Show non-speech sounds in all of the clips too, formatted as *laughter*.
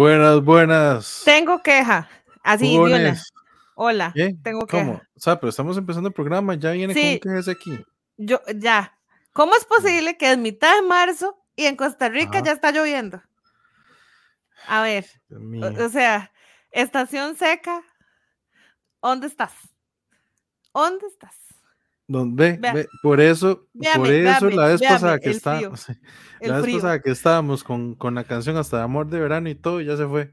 Buenas, buenas. Tengo queja. Así. Hola, ¿Qué? tengo queja. ¿Cómo? O sea, pero estamos empezando el programa, ya viene Sí. con quejas aquí. Yo, ya. ¿Cómo es posible que es mitad de marzo y en Costa Rica Ajá. ya está lloviendo? A ver, o sea, estación seca, ¿dónde estás? ¿Dónde estás? Don- ve, ve, por eso, Véame, por eso véame, la vez véame, pasada que está, frío, *laughs* la vez frío. pasada que estábamos con, con la canción hasta de amor de verano y todo, ya se fue.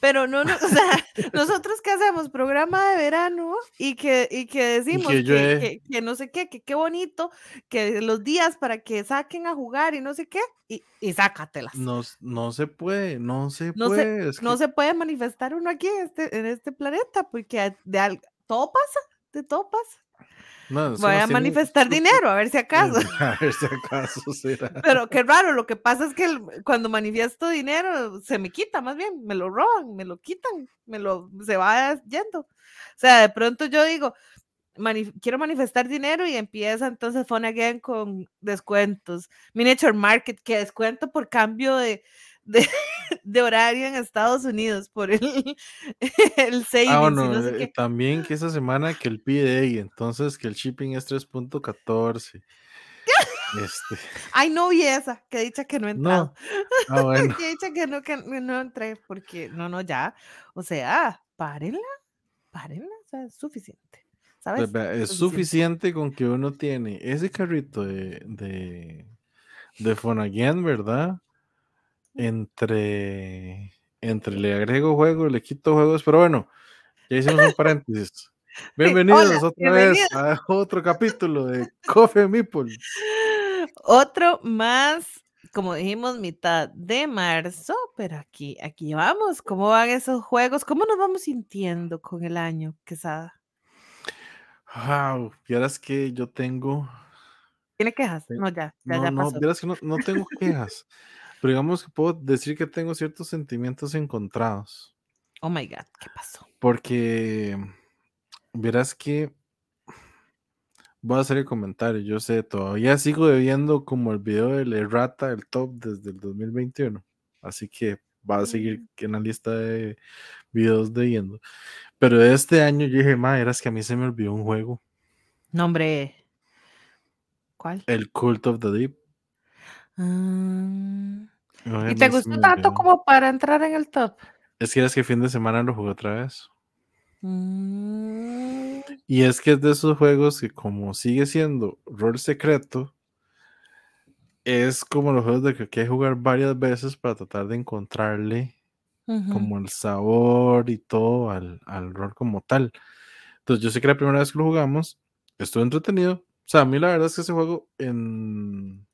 Pero no, no, o sea, *laughs* *laughs* nosotros que hacemos programa de verano y que, y que decimos que que, llueve. que- que no sé qué, que qué bonito, que los días para que saquen a jugar y no sé qué, y, y sácatelas. No, no se puede, no se No se- puede. es no que- se puede manifestar uno aquí en este, en este planeta, porque de al- todo pasa, de todo pasa. No, Voy a manifestar dinero, a ver si acaso. *laughs* A ver si acaso será. *laughs* Pero qué raro, lo que pasa es que el- cuando manifiesto dinero se me quita, más bien, me lo roban, me lo quitan, me lo se va yendo. O sea, de pronto yo digo, "Manif- quiero manifestar dinero y empieza entonces Phone Again con descuentos. Miniature Market, que descuento por cambio de, de, *laughs* de horario en Estados Unidos, por el, *laughs* el savings Ah, bueno, no sé eh, también que esa semana que el PDA, entonces que el shipping es 3.14. Este, *laughs* Ay, no vi esa, que dicha que no he entrado. no. Ah, bueno. que dicha que no, que no entré, porque no, no, ya. O sea, párenla, párenla, o sea, es suficiente. Es suficiente con que uno tiene ese carrito de, de, de Fonaguian, ¿verdad? Entre, entre le agrego juegos, le quito juegos, pero bueno, ya hicimos un paréntesis. *laughs* Bienvenidos hola, otra vez a otro capítulo de Coffee Meeple. *laughs* Otro más, como dijimos, mitad de marzo, pero aquí, aquí vamos. ¿Cómo van esos juegos? ¿Cómo nos vamos sintiendo con el año, Quesada? Wow, vieras que yo tengo, ¿Tiene quejas? Sí. No, ya, ya, no, ya no, pasó. vieras que no, no tengo *laughs* quejas, pero digamos que puedo decir que tengo ciertos sentimientos encontrados. Oh my God, ¿qué pasó? Porque verás que voy a hacer el comentario. Yo sé, todavía sigo debiendo como el video del Errata, el top desde el 2021. Así que va a seguir en la lista de videos debiendo. Pero de este año yo dije, ma, eras que a mí se me olvidó un juego, Nombre. ¿Cuál? el Cult of the Deep. Ah, ¿Y te gustó me tanto como para entrar en el top? Es que eras que fin de semana lo jugué otra vez. Mm, Y es que es de esos juegos que como sigue siendo rol secreto, es como los juegos de que hay que jugar varias veces para tratar de encontrarle como el sabor y todo al, al rol como tal. Entonces yo sé que la primera vez que lo jugamos estuvo entretenido. O sea, a mí la verdad es que ese juego en...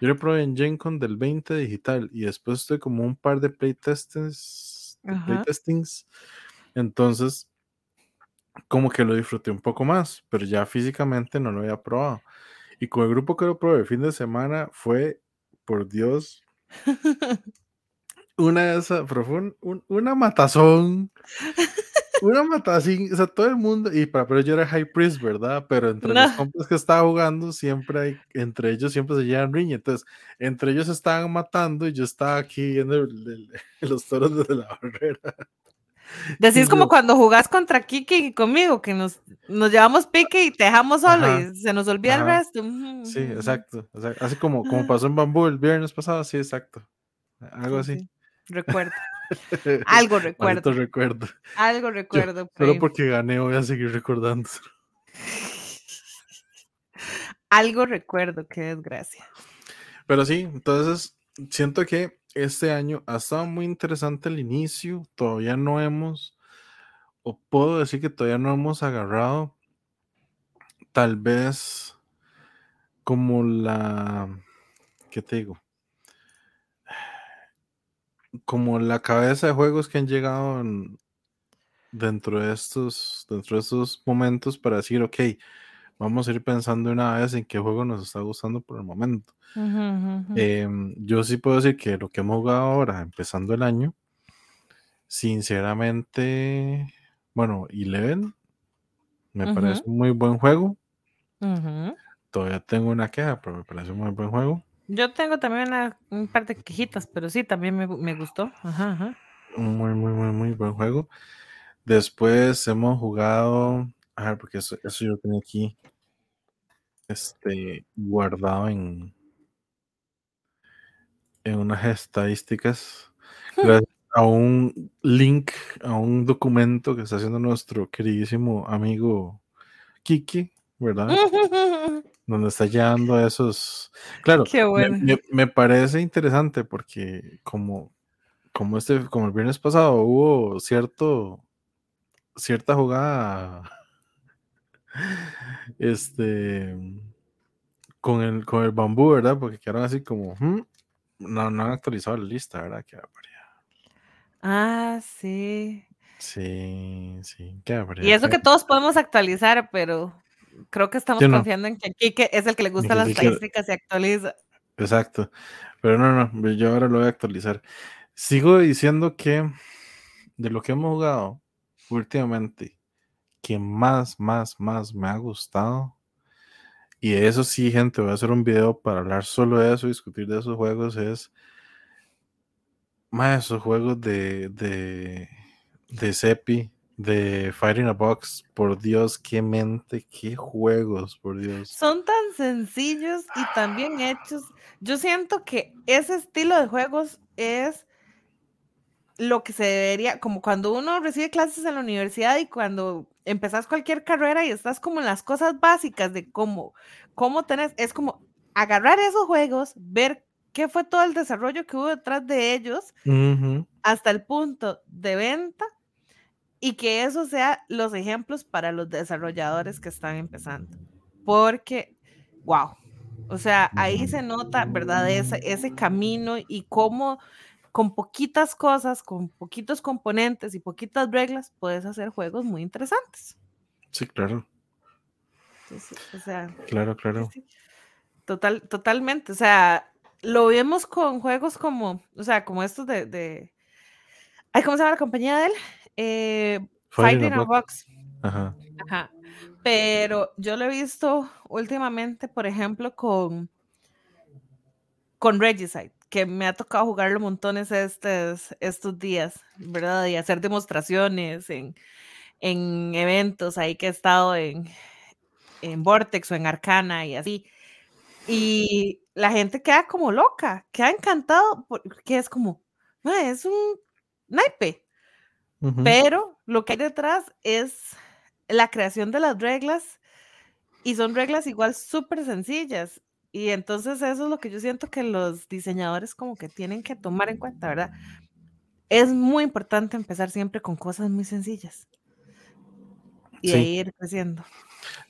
Yo lo probé en Gen Con del 20 digital y después estoy como un par de playtestings. playtestings. Entonces, como que lo disfruté un poco más, pero ya físicamente no lo había probado. Y con el grupo que lo probé el fin de semana fue, por Dios, *laughs* una de esas, pero fue un- un- una matazón. *laughs* Una matazón, o sea, todo el mundo, y para pero yo era High Priest, ¿verdad? Pero entre los compas que estaba jugando, siempre hay, entre ellos siempre se llevan riña. Entonces, entre ellos se estaban matando y yo estaba aquí viendo el- el- *laughs* los toros desde la barrera. Decís como cuando jugás contra Kiki y conmigo, que nos, nos llevamos pique y te dejamos solo Ajá, y se nos olvida el resto. Sí, exacto. Así como, como Ah. pasó en Bambú el viernes pasado, sí, exacto. Algo Sí, así. sí. Recuerdo. *laughs* Algo recuerdo. recuerdo. Algo recuerdo. solo ahí. porque gané voy a seguir recordando. *laughs* Algo recuerdo, qué desgracia. Pero sí, entonces siento que este año ha estado muy interesante el inicio. Todavía no hemos, o puedo decir que todavía no hemos agarrado tal vez como la, ¿qué te digo? Como la cabeza de juegos que han llegado en- dentro de estos, dentro de estos momentos para decir, ok, vamos a ir pensando una vez en qué juego nos está gustando por el momento. Em, yo sí puedo decir que lo que hemos jugado ahora, empezando el año, sinceramente, bueno, Eleven me parece un muy buen juego. Todavía tengo una queja, pero me parece un muy buen juego. Yo tengo también una, un par de quejitas, pero sí, también me, me gustó. Ajá, ajá. Muy, muy, muy, muy buen juego. Después hemos jugado. A ver, porque eso, eso yo tenía aquí. Este, guardado en. En unas estadísticas. Gracias a un link, a un documento que está haciendo nuestro queridísimo amigo Kiki, ¿verdad? *laughs* Donde está llevando a esos. Claro, Qué bueno. me, me- me parece interesante porque como, como este, como el viernes pasado hubo cierto, cierta jugada, *laughs* este, con el, con el bambú, ¿verdad? Porque quedaron así como, "Hmm", no, no han actualizado la lista, ¿verdad? Qué. Ah, sí. Sí, sí, qué. Y eso que todos podemos actualizar, pero creo que estamos no. confiando en que Kike es el que le gustan que las estadísticas y actualiza. Exacto. Pero no, no, yo ahora lo voy a actualizar. Sigo diciendo que de lo que hemos jugado últimamente, que más, más, más me ha gustado, y de eso sí, gente, voy a hacer un video para hablar solo de eso, discutir de esos juegos, es más esos juegos de, de, de Cepi, de Fighting a Box, por Dios, qué mente, qué juegos, por Dios. Son tan sencillos y tan bien hechos. Yo siento que ese estilo de juegos es lo que se debería, como cuando uno recibe clases en la universidad y cuando empezás cualquier carrera y estás como en las cosas básicas de cómo, cómo tenés, es como agarrar esos juegos, ver qué fue todo el desarrollo que hubo detrás de ellos hasta el punto de venta y que eso sea los ejemplos para los desarrolladores que están empezando. Porque, wow, o sea, ahí se nota, ¿verdad? Ese, ese camino y cómo con poquitas cosas, con poquitos componentes y poquitas reglas, puedes hacer juegos muy interesantes. Sí, claro, sí, o sea, claro, claro. Total, totalmente. O sea, lo vemos con juegos como, o sea, como estos de, de ay, ¿cómo se llama la compañía de él? Eh, Fighting a Box. Ajá. Ajá. Pero yo lo he visto últimamente, por ejemplo, con, con Regicide, que me ha tocado jugarlo montones estos, estos días, ¿verdad? Y hacer demostraciones en, en eventos ahí que he estado en, en Vortex o en Arcana y así. Y la gente queda como loca, queda encantado, porque es como, "Ma, es un naipe, pero lo que hay detrás es la creación de las reglas y son reglas igual súper sencillas. Y entonces eso es lo que yo siento que los diseñadores como que tienen que tomar en cuenta, ¿verdad? Es muy importante empezar siempre con cosas muy sencillas y Sí. ahí ir creciendo.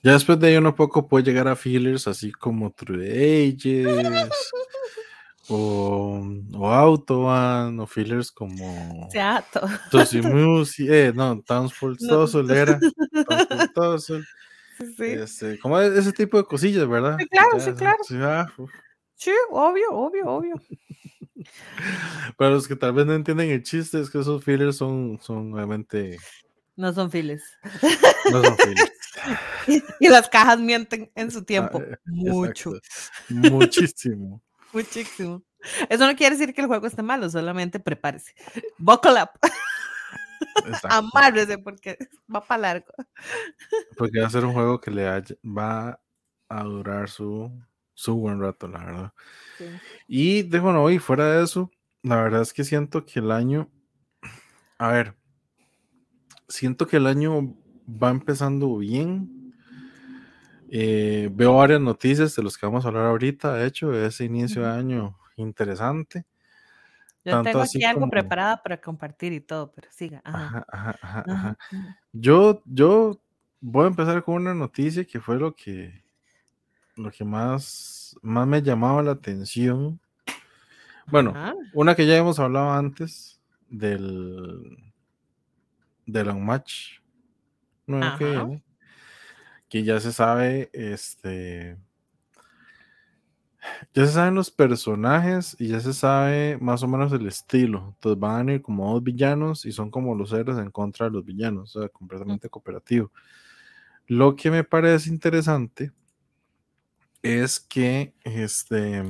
Ya después de ahí uno poco puede llegar a fillers así como True Ages o, o Autobahn o fillers como todo. Tosi Music, eh, no, era, Townsford *laughs* Tussle, Sí, este, como e- ese tipo de cosillas, ¿verdad? Sí, claro, Ya, sí, claro. sí, ah. Sí, obvio, obvio, obvio. *laughs* Para los que tal vez no entienden el chiste, es que esos fillers son, son obviamente, No son files. no son fillers. *laughs* Y las cajas mienten en su tiempo. Ah, eh, Mucho, exacto. Muchísimo. Muchísimo. Eso no quiere decir que el juego esté malo, solamente prepárese. Buckle up, *laughs* amárrese porque va para largo. Porque va a ser un juego que le haya- va a durar su, su buen rato, la verdad. Sí. Y de bueno, y fuera de eso, la verdad es que siento que el año, a ver, siento que el año va empezando bien. Eh, veo varias noticias de los que vamos a hablar ahorita, de hecho, de ese inicio de año interesante. Yo Tanto tengo aquí algo como- preparada para compartir y todo, pero siga. Ajá. Ajá, ajá. Yo, yo voy a empezar con una noticia que fue lo que, lo que más, más me llamaba la atención. Bueno, una que ya hemos hablado antes del del Unmatch nuevo que viene, que ya se sabe, este, ya se saben los personajes y ya se sabe más o menos el estilo. Entonces van a ir como dos villanos y son como los héroes en contra de los villanos, o sea, mm. completamente cooperativo. Lo que me parece interesante es que este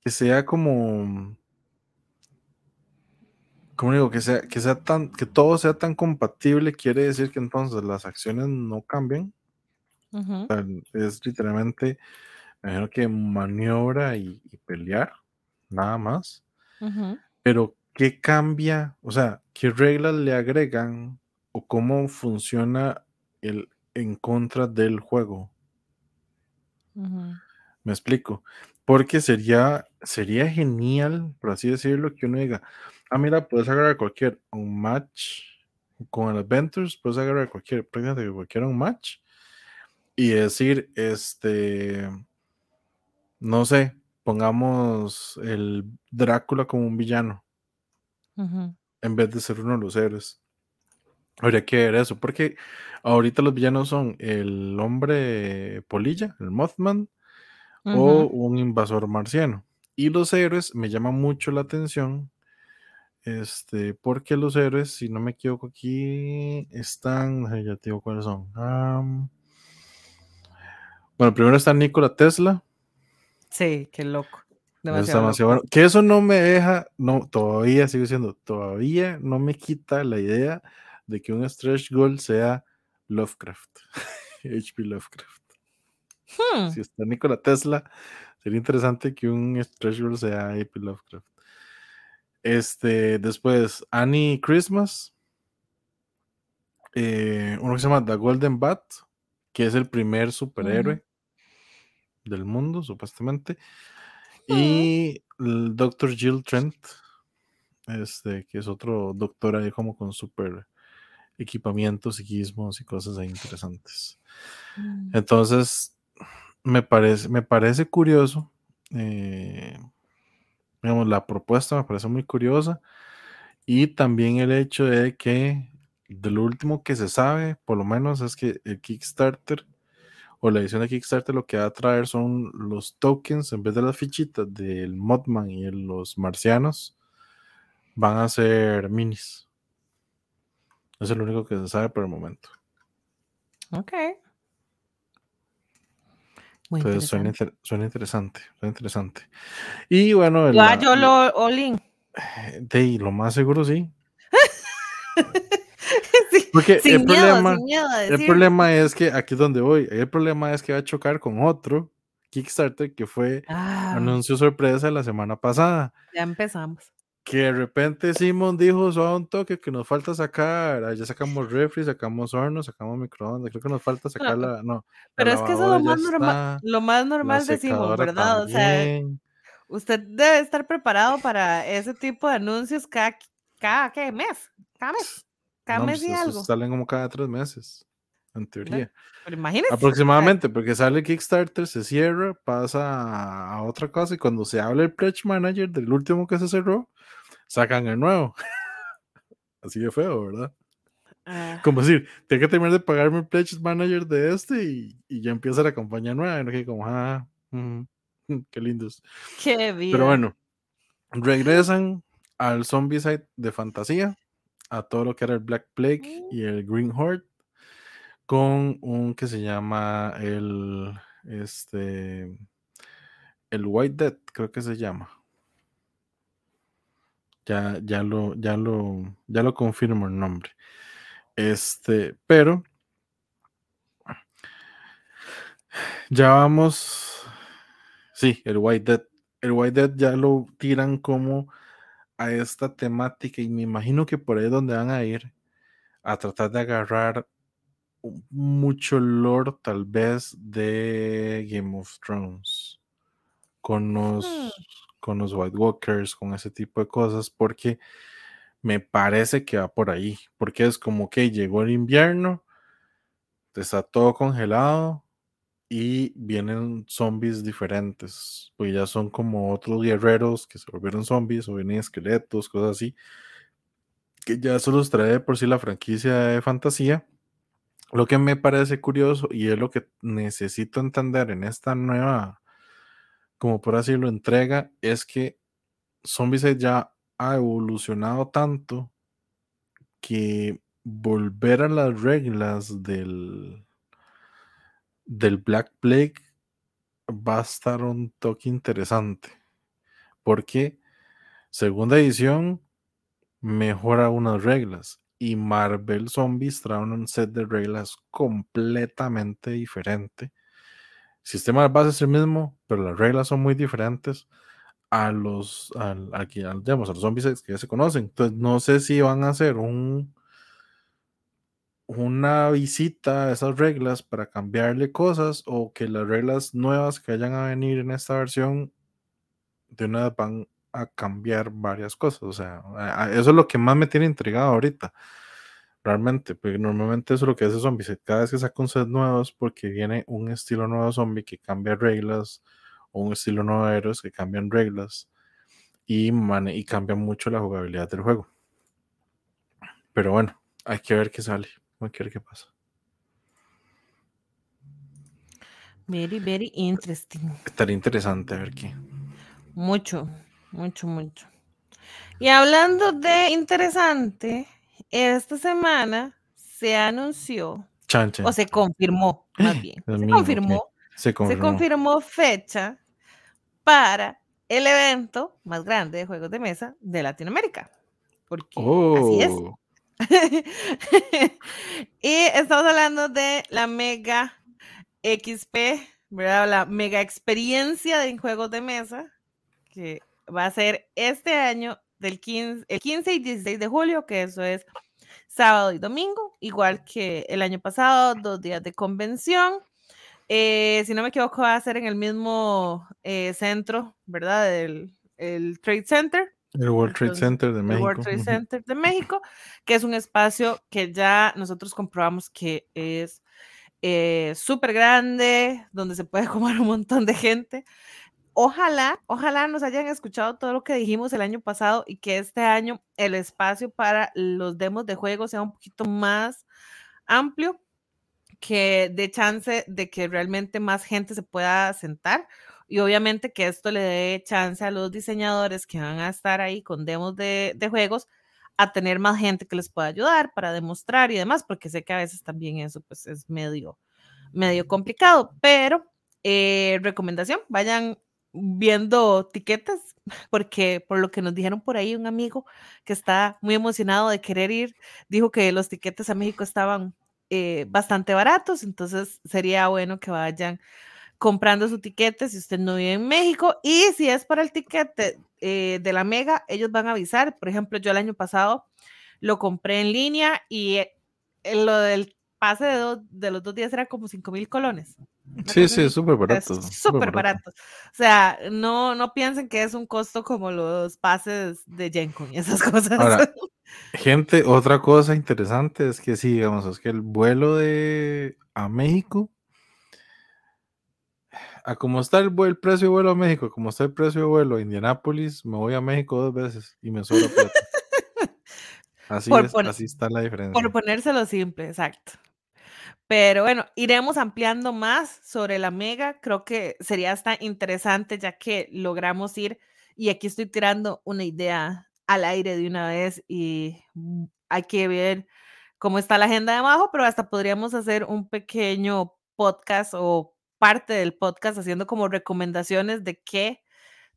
que sea como como digo, que sea, que sea tan, que todo sea tan compatible, quiere decir que entonces las acciones no cambian. Ujú, O sea, es literalmente, me imagino que maniobra y, y pelear, nada más. Pero, ¿qué cambia? O sea, ¿qué reglas le agregan o cómo funciona el en contra del juego? Me explico. Porque sería, sería genial, por así decirlo, que uno diga, ah, mira, puedes agarrar cualquier un match con el Adventures, puedes agarrar cualquier, prácticamente cualquier un match y decir, este, no sé, pongamos el Drácula como un villano en vez de ser uno de los héroes. Habría que ver eso, porque ahorita los villanos son el hombre polilla, el Mothman, o un invasor marciano. Y los héroes me llama mucho la atención, este, porque los héroes, si no me equivoco aquí, están, ya te digo cuáles son. Bueno, primero está Nikola Tesla, Sí, qué loco. Demasiado demasiado loco. bueno. Que eso no me deja, no, todavía sigo diciendo, todavía no me quita la idea de que un stretch goal sea Lovecraft, *laughs* H.P. Lovecraft. Hmm, Si está Nikola Tesla, sería interesante que un stretch goal sea H.P. Lovecraft. Este, después, Annie Christmas, eh, uno que se llama The Golden Bat, que es el primer superhéroe del mundo, supuestamente. Y el Dr. Jill Trent, este, que es otro doctor ahí como con super equipamientos, psiquismos y cosas ahí interesantes. Mm. Entonces, me parece, me parece curioso. eh, la propuesta me parece muy curiosa. Y también el hecho de que de lo último que se sabe, por lo menos, es que el Kickstarter o la edición de Kickstarter lo que va a traer son los tokens en vez de las fichitas del Modman y el- los marcianos, van a ser minis. Es lo único que se sabe por el momento. Ok. Muy Entonces suena, inter- suena interesante, suena interesante. Y bueno, la- yo lo all-in. de ahí, lo más seguro sí. *laughs* Sí, Porque el miedo, problema, sin miedo a el problema es que aquí es donde voy. El problema es que va a chocar con otro Kickstarter que fue Ah, anuncio sorpresa la semana pasada. ya empezamos. Que de repente Simon dijo, solo un toque que nos falta sacar. Ya sacamos *laughs* refri, sacamos horno, sacamos microondas. Creo que nos falta sacar la. No, la Pero es que eso es lo más normal, lo más La normal de Simon, ¿verdad? O sea, también. usted debe estar preparado para ese tipo de anuncios cada, cada ¿qué? mes, cada mes, cada No, mes pues y algo. salen como cada tres meses, en teoría. Pero imagínese. Aproximadamente, porque sale Kickstarter, se cierra, pasa a otra cosa y cuando se habla el Pledge Manager del último que se cerró, sacan el nuevo. *laughs* Así de feo, ¿verdad? ah, Como decir, tengo que terminar de pagarme el Pledge Manager de este y, y ya empieza la campaña nueva. Y no que como, ah, mm, mm, *laughs* qué lindos. qué vida. Pero bueno, regresan al Zombicide de fantasía, a todo lo que era el Black Plague y el Green Horde, con un que se llama el este el White Dead, creo que se llama. Ya, ya lo, ya lo, ya lo confirmo el nombre. Este, pero ya vamos. Sí, el White Dead. El White Dead ya lo tiran como a esta temática y me imagino que por ahí es donde van a ir a tratar de agarrar mucho lore tal vez de Game of Thrones con los con los White Walkers, con ese tipo de cosas, porque me parece que va por ahí, porque es como que llegó el invierno, está todo congelado y vienen zombies diferentes, pues ya son como otros guerreros que se volvieron zombies o vienen esqueletos, cosas así, que ya eso los trae de por sí la franquicia de fantasía. Lo que me parece curioso y es lo que necesito entender en esta nueva, como por así decirlo, entrega, es que Zombicide ya ha evolucionado tanto que volver a las reglas del, del Black Plague va a estar un toque interesante. porque segunda edición mejora unas reglas y Marvel Zombies trae un set de reglas completamente diferente. Sistema de base es el mismo, pero las reglas son muy diferentes a los, al, digamos, a los zombies que ya se conocen. Entonces, no sé si van a hacer un, una visita a esas reglas para cambiarle cosas o que las reglas nuevas que vayan a venir en esta versión de una vez van a cambiar varias cosas. O sea, eso es lo que más me tiene intrigado ahorita. Realmente, porque normalmente eso es lo que hace Zombies. Cada vez que saca un set nuevo es porque viene un estilo nuevo zombie que cambia reglas, o un estilo nuevo de héroes que cambian reglas y, y cambian mucho la jugabilidad del juego. Pero bueno, hay que ver qué sale. Hay que ver qué pasa. Very, very interesting. Estaría interesante a ver qué. Mucho, mucho, mucho. Y hablando de interesante, esta semana se anunció, o se confirmó, más bien, se confirmó, se confirmó, se confirmó fecha para el evento más grande de juegos de mesa de Latinoamérica. Porque así es. Oh. *laughs* y estamos hablando de la Mega XP, ¿verdad? La Mega Experiencia de juegos de mesa, que va a ser este año del 15, el 15 y 16 de julio, que eso es sábado y domingo, igual que el año pasado, dos días de convención. Eh, si no me equivoco, va a ser en el mismo eh, centro, ¿verdad? El, el, Trade Center. El World Trade Center de México. El World Trade Center de México, que es un espacio que ya nosotros comprobamos que es eh, súper grande, donde se puede *laughs* comer un montón de gente ojalá, ojalá nos hayan escuchado todo lo que dijimos el año pasado y que este año el espacio para los demos de juego sea un poquito más amplio, que dé chance de que realmente más gente se pueda sentar y obviamente que esto le dé chance a los diseñadores que van a estar ahí con demos de, juegos a tener más gente que les pueda ayudar para demostrar y demás, porque sé que a veces también eso pues es medio, medio complicado, pero eh, recomendación, vayan viendo tiquetes, porque por lo que nos dijeron por ahí, un amigo que está muy emocionado de querer ir, dijo que los tiquetes a México estaban eh, bastante baratos, entonces sería bueno que vayan comprando su tiquete si usted no vive en México y si es para el tiquete eh, de la Mega, ellos van a avisar. Por ejemplo, yo el año pasado lo compré en línea y eh, lo del pase de, de los dos días era como 5 mil colones. *laughs* Sí, sí, súper barato. Súper barato. O sea, no, no piensen que es un costo como los pases de Gencon y esas *laughs* cosas. Ahora, gente, otra cosa interesante es que sí, digamos, es que el vuelo de a México, a como está el, el precio de vuelo a México, como está el precio de vuelo a Indianápolis, me voy a México dos veces y me sobra plata. *laughs* Así, es, así está la diferencia. Por ponérselo simple, exacto. Pero bueno, iremos ampliando más sobre la mega. Creo que sería hasta interesante ya que logramos ir, y aquí estoy tirando una idea al aire de una vez y mm, hay que ver cómo está la agenda de abajo, pero hasta podríamos hacer un pequeño podcast o parte del podcast haciendo como recomendaciones de qué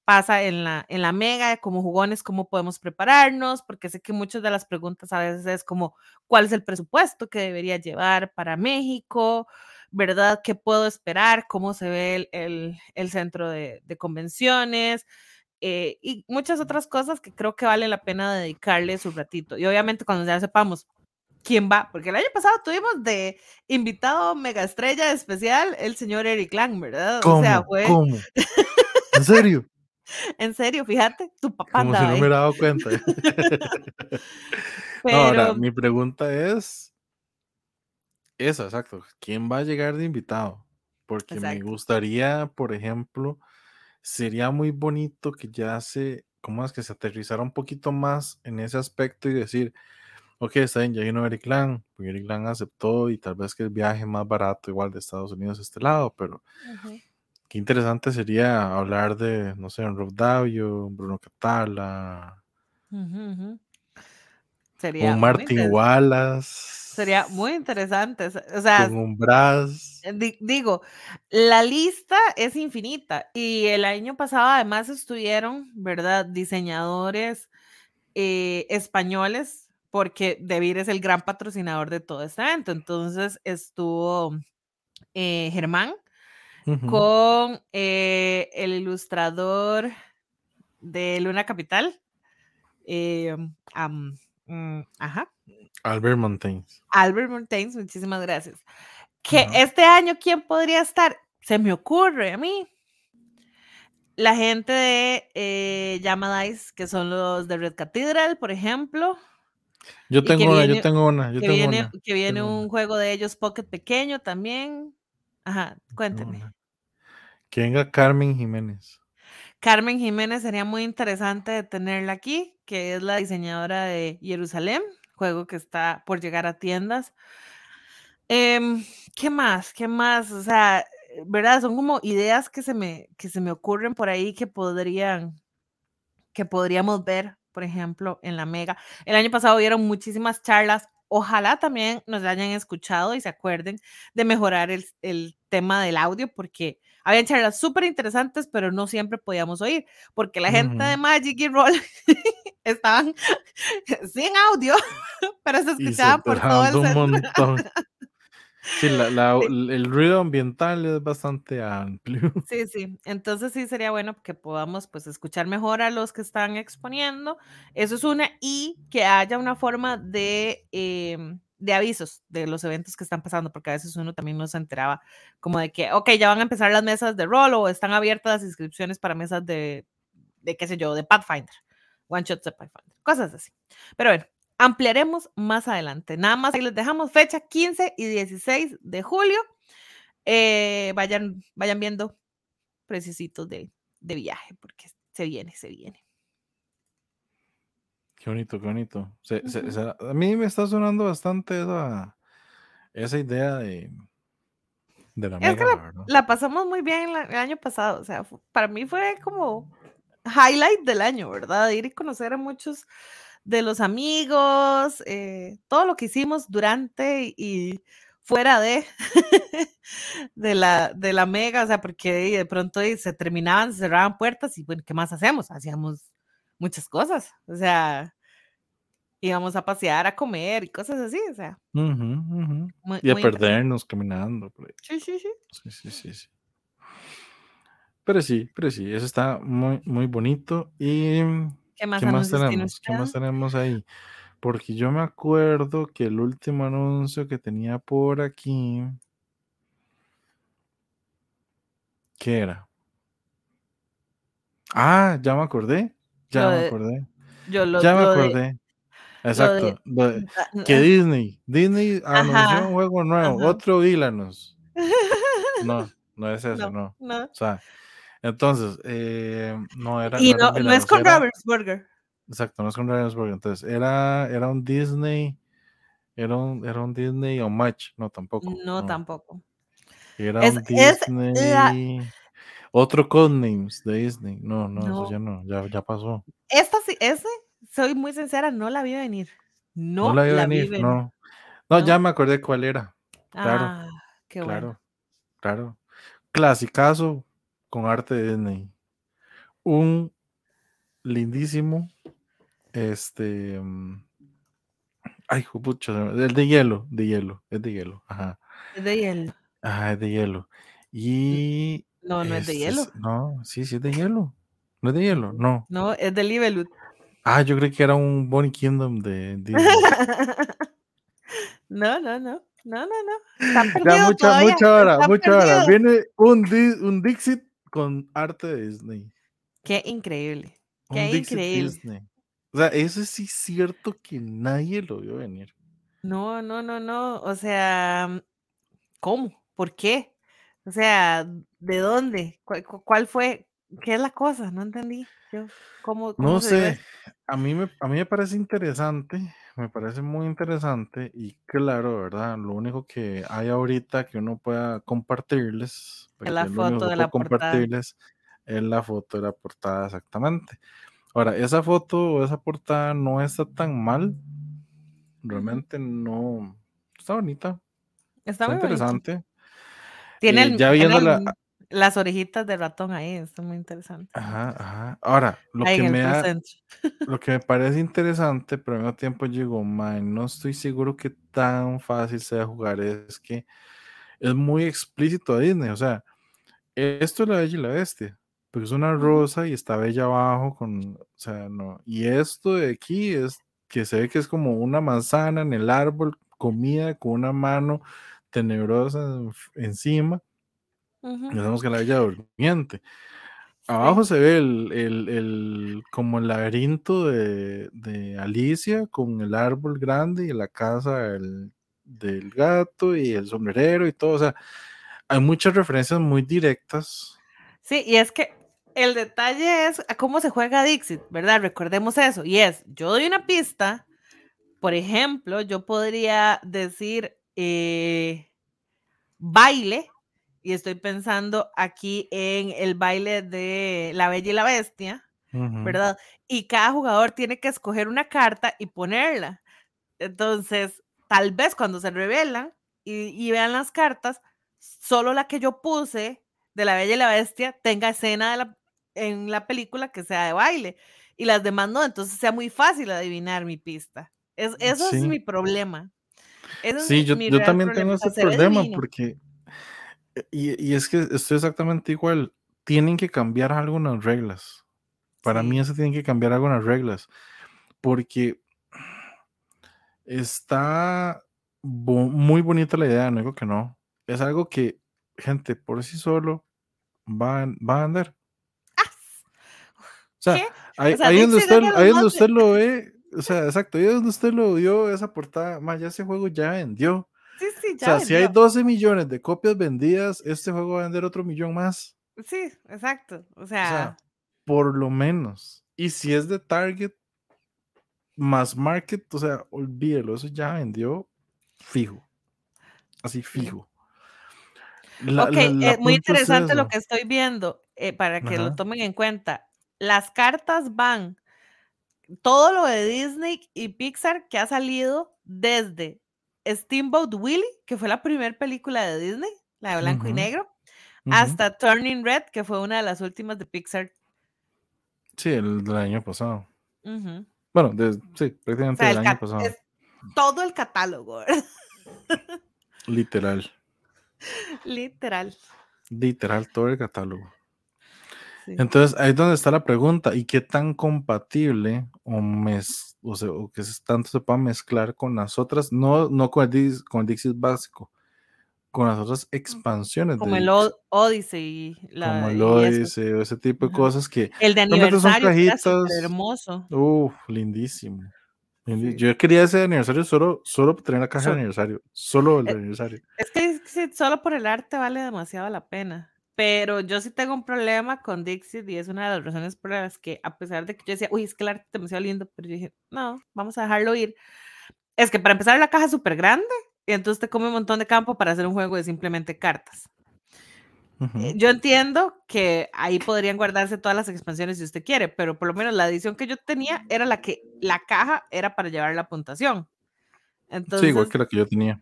pasa en la, en la mega, como jugones, cómo podemos prepararnos, porque sé que muchas de las preguntas a veces es como, ¿cuál es el presupuesto que debería llevar para México? ¿Verdad? ¿Qué puedo esperar? ¿Cómo se ve el, centro de, convenciones? Eh, y muchas otras cosas que creo que vale la pena dedicarle su ratito. Y obviamente cuando ya sepamos quién va, porque el año pasado tuvimos de invitado mega estrella especial el señor Eric Lang, ¿verdad? o sea, fue... ¿cómo? ¿En serio? En serio, fíjate, tu papá Como si no me hubiera dado cuenta. *laughs* ahora, mi pregunta es esa, exacto. ¿Quién va a llegar de invitado? Porque me gustaría, por ejemplo, sería muy bonito que ya se, ¿cómo es que se aterrizara un poquito más en ese aspecto y decir, ok, está bien, ya vino Eric Lang, porque Eric Lang aceptó y tal vez que el viaje más barato igual de Estados Unidos a este lado, pero Qué interesante sería hablar de, no sé, Rob Davio, Bruno Catala. Sería Un Martin. Wallace. Sería muy interesante. O sea, Con un Brass. Eh, di- digo, la lista es infinita y el año pasado además estuvieron, ¿verdad? Diseñadores eh, españoles, porque Debir es el gran patrocinador de todo este evento. Entonces estuvo eh, Germán Con eh, el ilustrador de Luna Capital. eh, mm, ajá, Albert Montaigne. Albert Montaigne, muchísimas gracias. Que este año, ¿quién podría estar? Se me ocurre a mí. La gente de eh, que son los de Red Cathedral, por ejemplo. Yo tengo una, viene- yo tengo una, yo que tengo viene, una. que viene un juego de ellos, Pocket pequeño también. Ajá, una. Que venga Carmen Jiménez. Carmen Jiménez sería muy interesante tenerla aquí, que es la diseñadora de Jerusalén, juego que está por llegar a tiendas. Em, ¿Qué más? ¿Qué más? O sea, ¿verdad? Son como ideas que se me, que se me ocurren por ahí que podrían, que podríamos ver, por ejemplo, en la Mega. El año pasado vieron muchísimas charlas. Ojalá también nos hayan escuchado y se acuerden de mejorar el, el tema del audio, porque habían charlas súper interesantes, pero no siempre podíamos oír, porque la gente de. Magic y Roll *laughs* estaban sin audio, *laughs* pero se escuchaban por todo el un centro. montón. Sí, la, la- Sí. el ruido ambiental es bastante amplio. *laughs* Sí, sí. Entonces sí sería bueno que podamos pues escuchar mejor a los que están exponiendo. Eso es una y que haya una forma de, em, de avisos de los eventos que están pasando, porque a veces uno también no se enteraba como de que, ok, ya van a empezar las mesas de rol o están abiertas las inscripciones para mesas de, de qué sé yo, de Pathfinder, One Shot de Pathfinder, cosas así. Pero bueno, ampliaremos más adelante. Nada más ahí les dejamos fecha 15 y 16 de julio. Eh, vayan, vayan viendo precisitos de, de viaje, porque se viene, se viene. Qué bonito, qué bonito. Se- se- a mí me está sonando bastante esa, esa idea de, de la Es que mega, la pasamos muy bien el año pasado, o sea, para mí fue como highlight del año, ¿verdad? Ir y conocer a muchos de los amigos, eh, todo lo que hicimos durante y fuera de, *laughs* de, la, de la mega, o sea, porque de pronto se terminaban, se cerraban puertas y bueno, ¿qué más hacemos? Hacíamos muchas cosas, o sea, íbamos a pasear, a comer y cosas así, o sea, muy, Y a perdernos caminando. por ahí. Sí, sí, sí. Sí, sí, sí, sí. Pero sí, pero sí, eso está muy, muy bonito. ¿Y ¿Qué más qué más tenemos? ¿Qué más tenemos ahí? Porque yo me acuerdo que el último anuncio que tenía por aquí. ¿Qué era? Ah, ya me acordé. Ya Lo me de- acordé. Yo lo, Ya me lo acordé. de- Exacto. lo de- ah, que ah, Disney. Disney anunció Ajá, un juego nuevo. ajá. Otro Villanos. *laughs* No, no es eso, no. no. O sea, entonces, eh, no era. Y era no, es con era- Ravensburger. Exacto, no es con Ravensburger. Entonces, era, era un Disney. Era un, era un Disney o Match. No, tampoco. No, tampoco. Era Es- un es la- Disney. Otro Codenames de Disney. No, no, No. eso ya no, ya, ya pasó. Esta sí, ese, soy muy sincera, no la vi venir. No, No, la iba a vi venir, venir. no. No, ya me acordé cuál era. claro, Ah, qué claro, bueno. claro. Clasicazo con arte de Disney. Un lindísimo. Este. mm, Ay, pucha, el de hielo, de hielo, es de hielo. Ajá. Es de hielo. Ajá, es de hielo. Y. No, no es de hielo. No, sí, sí es de hielo. No es de hielo, no. No, es de Libelut. Ah, yo creí que era un Bonnie Kingdom de Disney. *laughs* no, no, no. No, no, no. Está Ya, perdido mucha, todavía, mucha hora, mucha hora. Viene un, un Dixit con arte de Disney. Qué increíble. Qué increíble. Disney. O sea, eso sí es cierto que nadie lo vio venir. No, no, no, no. O sea, ¿cómo? ¿Por qué? O sea, ¿de dónde? ¿Cuál, cu- cuál fue? ¿Qué es la cosa? No entendí. Yo, ¿cómo, cómo No sé, a mí, me, a mí me parece interesante, me parece muy interesante y claro, ¿verdad? Lo único que hay ahorita que uno pueda compartirles, la es único foto de la puedo portada. compartirles es la foto de la portada exactamente. Ahora, esa foto o esa portada no está tan mal, Realmente no. Está bonita. Está, Está muy bonito. Tiene, Eh, el- ya tiene viéndola- el- las orejitas de ratón ahí, está muy interesante. Ajá, ajá. Ahora, lo ahí que me centro. lo que me parece interesante, pero al mismo tiempo digo, man, no estoy seguro que tan fácil sea jugar, es que es muy explícito a Disney, o sea, esto es la Bella y la Bestia, porque es una rosa y está bella abajo con, o sea, no, y esto de aquí es que se ve que es como una manzana en el árbol, comida con una mano tenebrosa en- encima, Ujú, y sabemos que la Bella durmiente. Abajo se ve el, el- el- como el laberinto de, de Alicia con el árbol grande y la casa del, del gato y el sombrerero y todo. O sea, hay muchas referencias muy directas. Sí, y es que el detalle es a cómo se juega Dixit, ¿verdad? Recordemos eso. Y es, yo doy una pista, por ejemplo, yo podría decir eh, baile, y estoy pensando aquí en el baile de La Bella y la Bestia. ¿verdad? Y cada jugador tiene que escoger una carta y ponerla. Entonces, tal vez cuando se revelan y, y vean las cartas, solo la que yo puse de La Bella y la Bestia tenga escena de la- en la película que sea de baile y las demás no, entonces sea muy fácil adivinar mi pista. Es, eso es mi problema. Ese es Sí, mi- yo, yo también problema. tengo ese problema porque, eh, y, y es que estoy exactamente igual, tienen que cambiar algunas reglas. Para mí Sí. eso tienen que cambiar algunas reglas, porque está bo- muy bonita la idea, no digo que no. Es algo que, gente, por sí solo va, va a vender. O sea, ahí, O sea, ahí donde usted, es ahí donde usted lo ve, o sea, exacto, ahí donde usted lo vio, esa portada, más ya ese juego ya vendió. Sí, sí, O ya sea, si hay vendió. 12 millones de copias vendidas, este juego va a vender otro millón más. Sí, exacto. O O sea, sea, por lo menos. Y si es de Target más Market, o sea, olvídelo, eso ya vendió fijo. Así fijo. La- ok, la- la eh, muy es interesante lo que estoy viendo, eh, para que lo tomen en cuenta. Las cartas van, todo lo de Disney y Pixar que ha salido desde Steamboat Willie, que fue la primera película de Disney, la de blanco y negro, hasta Turning Red, que fue una de las últimas de Pixar. Sí, el del año pasado. Bueno, de- sí, O prácticamente del el año pasado. es todo el catálogo. Literal. *laughs* literal. Literal, todo el catálogo. Sí. Entonces, ahí es donde está la pregunta. ¿Y qué tan compatible o, mez, o, sea, o que tanto se pueda mezclar con las otras? No, no con el, con el Dixit básico, con las otras expansiones Como de el Dixit, Odyssey, la, como el. Odyssey o ese tipo de cosas que El de son aniversario, súper cajitas. hermoso. Uf, lindísimo. Sí. Yo quería ese aniversario solo, solo tener la caja So- de aniversario. Solo el de Eh, aniversario. Es que es que solo por el arte vale demasiado la pena. Pero yo sí tengo un problema con Dixit y es una de las razones por las que, a pesar de que yo decía, uy, es que el arte es demasiado lindo, pero yo dije, no, vamos a dejarlo ir. Es que para empezar, la caja es súper grande y entonces te come un montón de campo para hacer un juego de simplemente cartas. Eh, Yo entiendo que ahí podrían guardarse todas las expansiones si usted quiere, pero por lo menos la edición que yo tenía era la que la caja era para llevar la puntuación. Sí, Entonces, igual que la que yo tenía.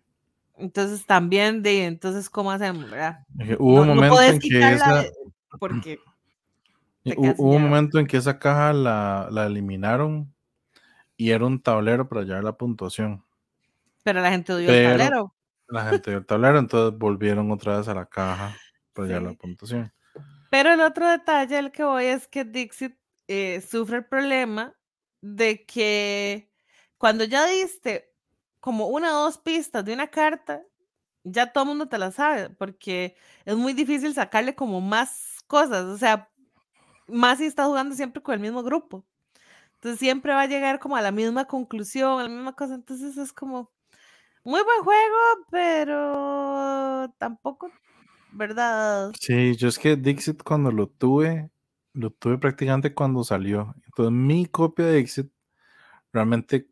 Entonces también de, entonces, ¿cómo hacemos, verdad? Hubo No, un momento en que esa, porque *clears throat* hubo un momento en que esa caja la, la eliminaron y era un tablero para llevar la puntuación. pero la gente Pero- el tablero. La gente del tablero, entonces volvieron otra vez a la caja para llevar la Sí. puntuación. Pero el otro detalle al que voy es que Dixit eh, sufre el problema de que cuando ya diste como una o dos pistas de una carta, ya todo el mundo te la sabe, porque es muy difícil sacarle como más cosas, o sea, más si estás jugando siempre con el mismo grupo. Entonces siempre va a llegar como a la misma conclusión, a la misma cosa, entonces es como muy buen juego, pero tampoco, ¿verdad? Sí, yo es que Dixit cuando lo tuve, lo tuve prácticamente cuando salió. Entonces mi copia de Dixit realmente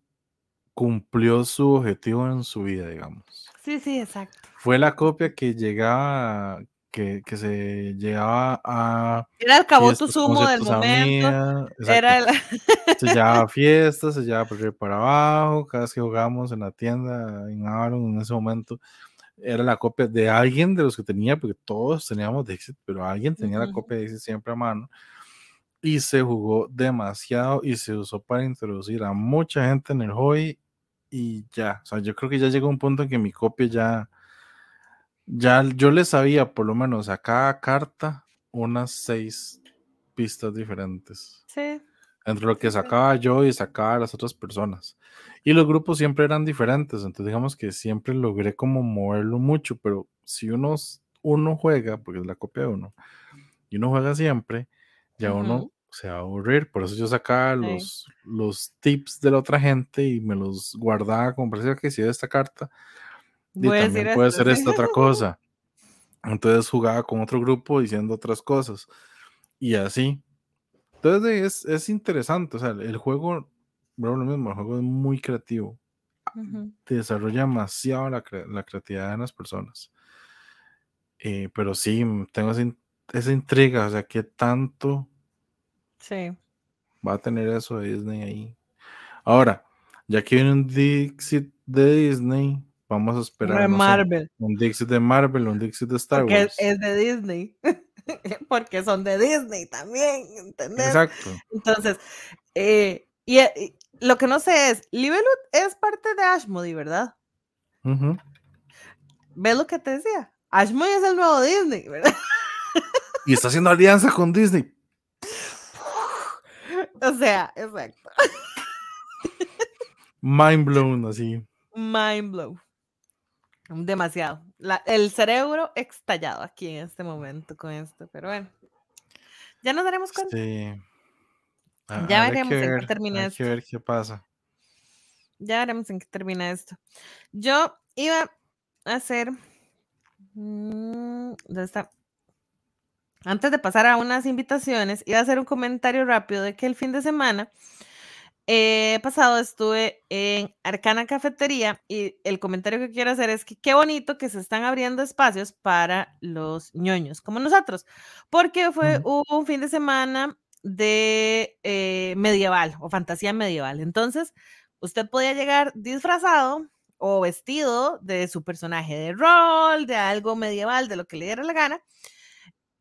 cumplió su objetivo en su vida, digamos. Sí, sí, exacto. Fue la copia que llegaba, que, que se llegaba a. Era el caboto sumo del momento. Era el. *laughs* Se llevaba a fiestas, se llevaba por para abajo. Cada vez que jugábamos en la tienda, en Avalon, en ese momento, era la copia de alguien de los que tenía, porque todos teníamos Dixit, pero alguien tenía la Ujú. copia de Dixit siempre a mano. Y se jugó demasiado y se usó para introducir a mucha gente en el hobby. Y ya, o sea, yo creo que ya llegó un punto en que mi copia ya, ya yo le sabía por lo menos a cada carta unas seis pistas diferentes Sí. entre lo que sacaba yo y sacaba las otras personas. Y los grupos siempre eran diferentes, entonces digamos que siempre logré como moverlo mucho, pero si uno, uno juega, porque es la copia de uno, y uno juega siempre, ya uno Ujú. Se va a aburrir, por eso yo sacaba Sí. los, los tips de la otra gente y me los guardaba como parecía que si de esta carta, y Voy también puede esto, ser sí. esta otra cosa. Entonces jugaba con otro grupo diciendo otras cosas y así. Entonces es, es interesante, o sea, el juego, bueno, lo mismo, el juego es muy creativo, Ujú. desarrolla demasiado la, la creatividad de las personas. Eh, pero sí, tengo esa, esa intriga, o sea, ¿qué tanto Sí. va a tener eso de Disney ahí? Ahora, ya que viene un Dixit de Disney, vamos a esperar, De no sé, Marvel. un Dixit de Marvel, un Dixit de Star Porque Wars. es de Disney. *laughs* Porque son de Disney también, ¿entendés? Exacto. Entonces, eh, y, y lo que no sé es, Libelut es parte de Ashmody, ¿verdad? Ujú. ¿Ves lo que te decía? Ashmody es el nuevo Disney, ¿verdad? Y está haciendo alianza con Disney. O sea, exacto. *laughs* Mind blown, así. Mind blow. Demasiado. La- el cerebro estallado aquí en este momento con esto, pero bueno. Ya nos daremos cuenta. Sí. Ha- Ya veremos en qué termina hay esto. que ver qué pasa. Ya veremos en qué termina esto. Yo iba a hacer. mm, ¿Dónde está? Antes de pasar a unas invitaciones, iba a hacer un comentario rápido de que el fin de semana eh, pasado estuve en Arcana Cafetería y el comentario que quiero hacer es que qué bonito que se están abriendo espacios para los ñoños, como nosotros, porque fue un fin de semana de eh, medieval o fantasía medieval. Entonces, usted podía llegar disfrazado o vestido de su personaje de rol, de algo medieval, de lo que le diera la gana,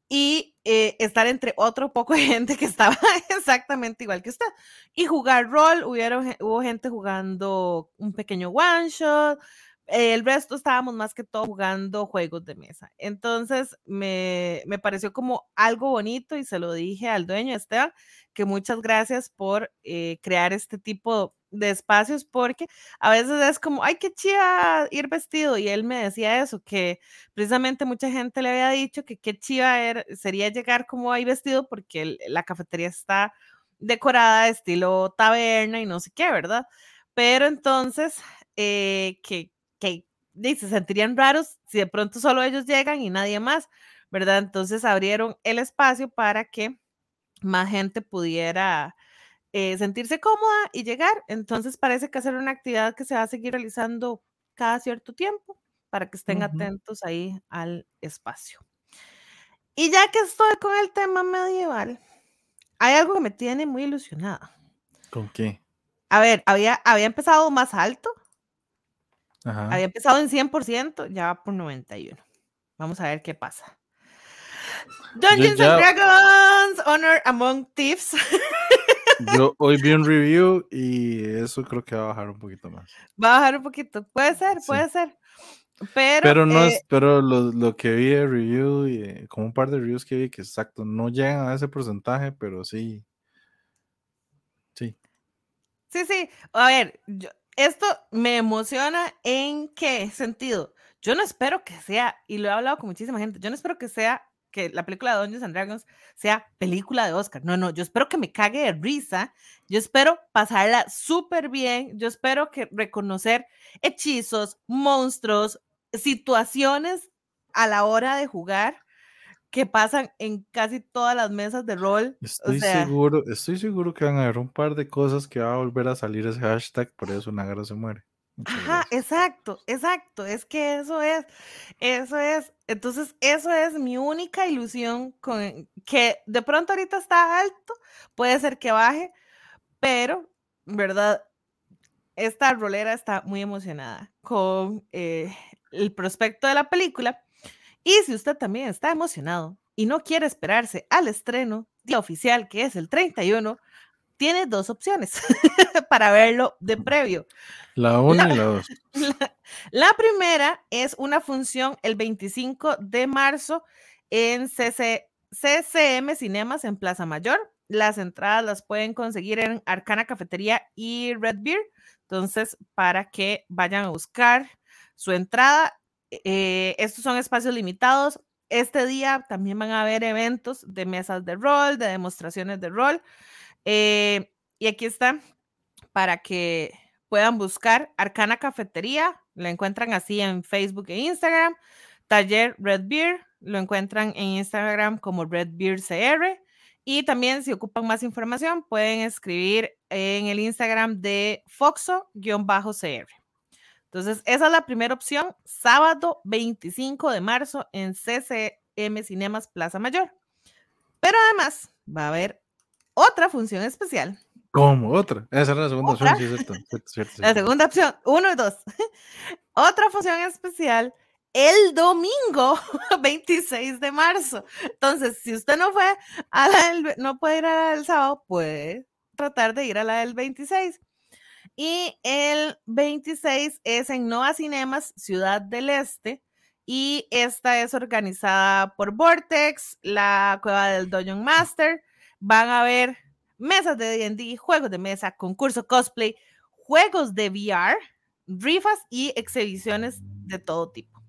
y eh, estar entre otro poco de gente que estaba *laughs* exactamente igual que usted. Y jugar rol, hubieron, hubo gente jugando un pequeño one shot, el resto estábamos más que todo jugando juegos de mesa. Entonces me, me pareció como algo bonito y se lo dije al dueño Esteban, que muchas gracias por eh, crear este tipo de espacios porque a veces es como, ay, qué chida ir vestido. Y él me decía eso, que precisamente mucha gente le había dicho que qué chiva era, sería llegar como ahí vestido porque la cafetería está decorada de estilo taberna y no sé qué, ¿verdad? Pero entonces, eh, que, que di, se sentirían raros si de pronto solo ellos llegan y nadie más, ¿verdad? Entonces abrieron el espacio para que más gente pudiera eh, sentirse cómoda y llegar. Entonces parece que hacer una actividad que se va a seguir realizando cada cierto tiempo para que estén Ujú. atentos ahí al espacio. Y ya que estoy con el tema medieval, hay algo que me tiene muy ilusionada. ¿Con qué? A ver, había, había empezado más alto, Ajá. había empezado en 100%, ya va por 91. Vamos a ver qué pasa. Dungeons and Dragons, Honor Among Thieves. *laughs* Yo hoy vi un review y eso creo que va a bajar un poquito más. Va a bajar un poquito. Puede ser, Sí. puede ser. Pero, Pero no eh, es, pero lo, lo que vi de review y eh, como un par de reviews que vi que exacto, no llegan a ese porcentaje, pero sí. Sí. Sí, sí. A ver, yo- esto me emociona en qué sentido. Yo no espero que sea, y lo he hablado con muchísima gente, yo no espero que sea que la película de Dungeons and Dragons sea película de Oscar. No, no, yo espero que me cague de risa. Yo espero pasarla súper bien. Yo espero que reconocer hechizos, monstruos, situaciones a la hora de jugar que pasan en casi todas las mesas de rol. Estoy sea- seguro, estoy seguro que van a haber un par de cosas que va a volver a salir ese hashtag, por eso Nagara se muere. Muchas Ajá, gracias. exacto, exacto. Es que eso es, eso es. Entonces, eso es mi única ilusión con que de pronto ahorita está alto, puede ser que baje, pero, ¿verdad? Esta rolera está muy emocionada con eh, el prospecto de la película. Y si usted también está emocionado y no quiere esperarse al estreno día oficial, que es el 31, tiene dos opciones *laughs* para verlo de previo. La 1 y la 2. *laughs* La, la, primera es una función el 25 de marzo en CC, CCM Cinemas en Plaza Mayor. Las entradas las pueden conseguir en Arcana Cafetería y Red Beer. Entonces, para que vayan a buscar su entrada, eh, estos son espacios limitados. Este día también van a haber eventos de mesas de rol, de demostraciones de rol. Eh, y aquí está para que puedan buscar Arcana Cafetería, lo encuentran así en Facebook e Instagram. Taller Red Beer, lo encuentran en Instagram como Red Beer CR. Y también si ocupan más información, pueden escribir en el Instagram de Foxo-CR. Entonces, esa es la primera opción, sábado 25 de marzo en CCM Cinemas Plaza Mayor. Pero además va a haber otra función especial. ¿Cómo? Otra. Esa era la segunda ¿Otra? opción, sí, cierto, cierto, cierto, La segunda opción, uno y dos. *laughs* Otra función especial el domingo *laughs* 26 de marzo. Entonces, si usted no fue a la del, no puede ir a la del sábado, puede tratar de ir a la del 26. Y el 26 es en Nova Cinemas, Ciudad del Este. Y esta es organizada por Vortex, la Cueva del Dungeon Master. Van a haber mesas de D&D, juegos de mesa, concurso cosplay, juegos de VR, rifas y exhibiciones de todo tipo.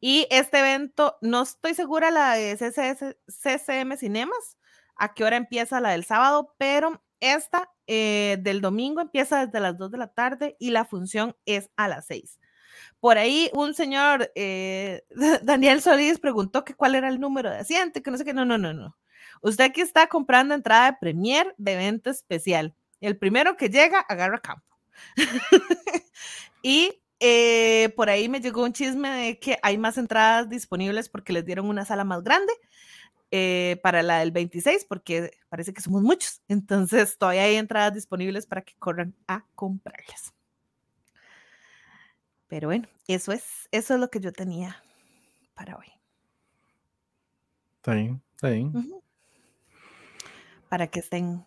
Y este evento, no estoy segura la de CCS, CCM Cinemas, a qué hora empieza la del sábado, pero esta eh, del domingo empieza desde las 2 de la tarde y la función es a las 6. Por ahí un señor, eh, *laughs* Daniel Solís, preguntó que cuál era el número de asiento, que no sé qué, no, no, no, no. Usted aquí está comprando entrada de Premier de evento especial. El primero que llega, agarra campo. *laughs* y eh, por ahí me llegó un chisme de que hay más entradas disponibles porque les dieron una sala más grande eh, para la del 26, porque parece que somos muchos. Entonces, todavía hay entradas disponibles para que corran a comprarlas. Pero bueno, eso es, eso es lo que yo tenía para hoy. Está bien, está bien. Uh -huh. Para que estén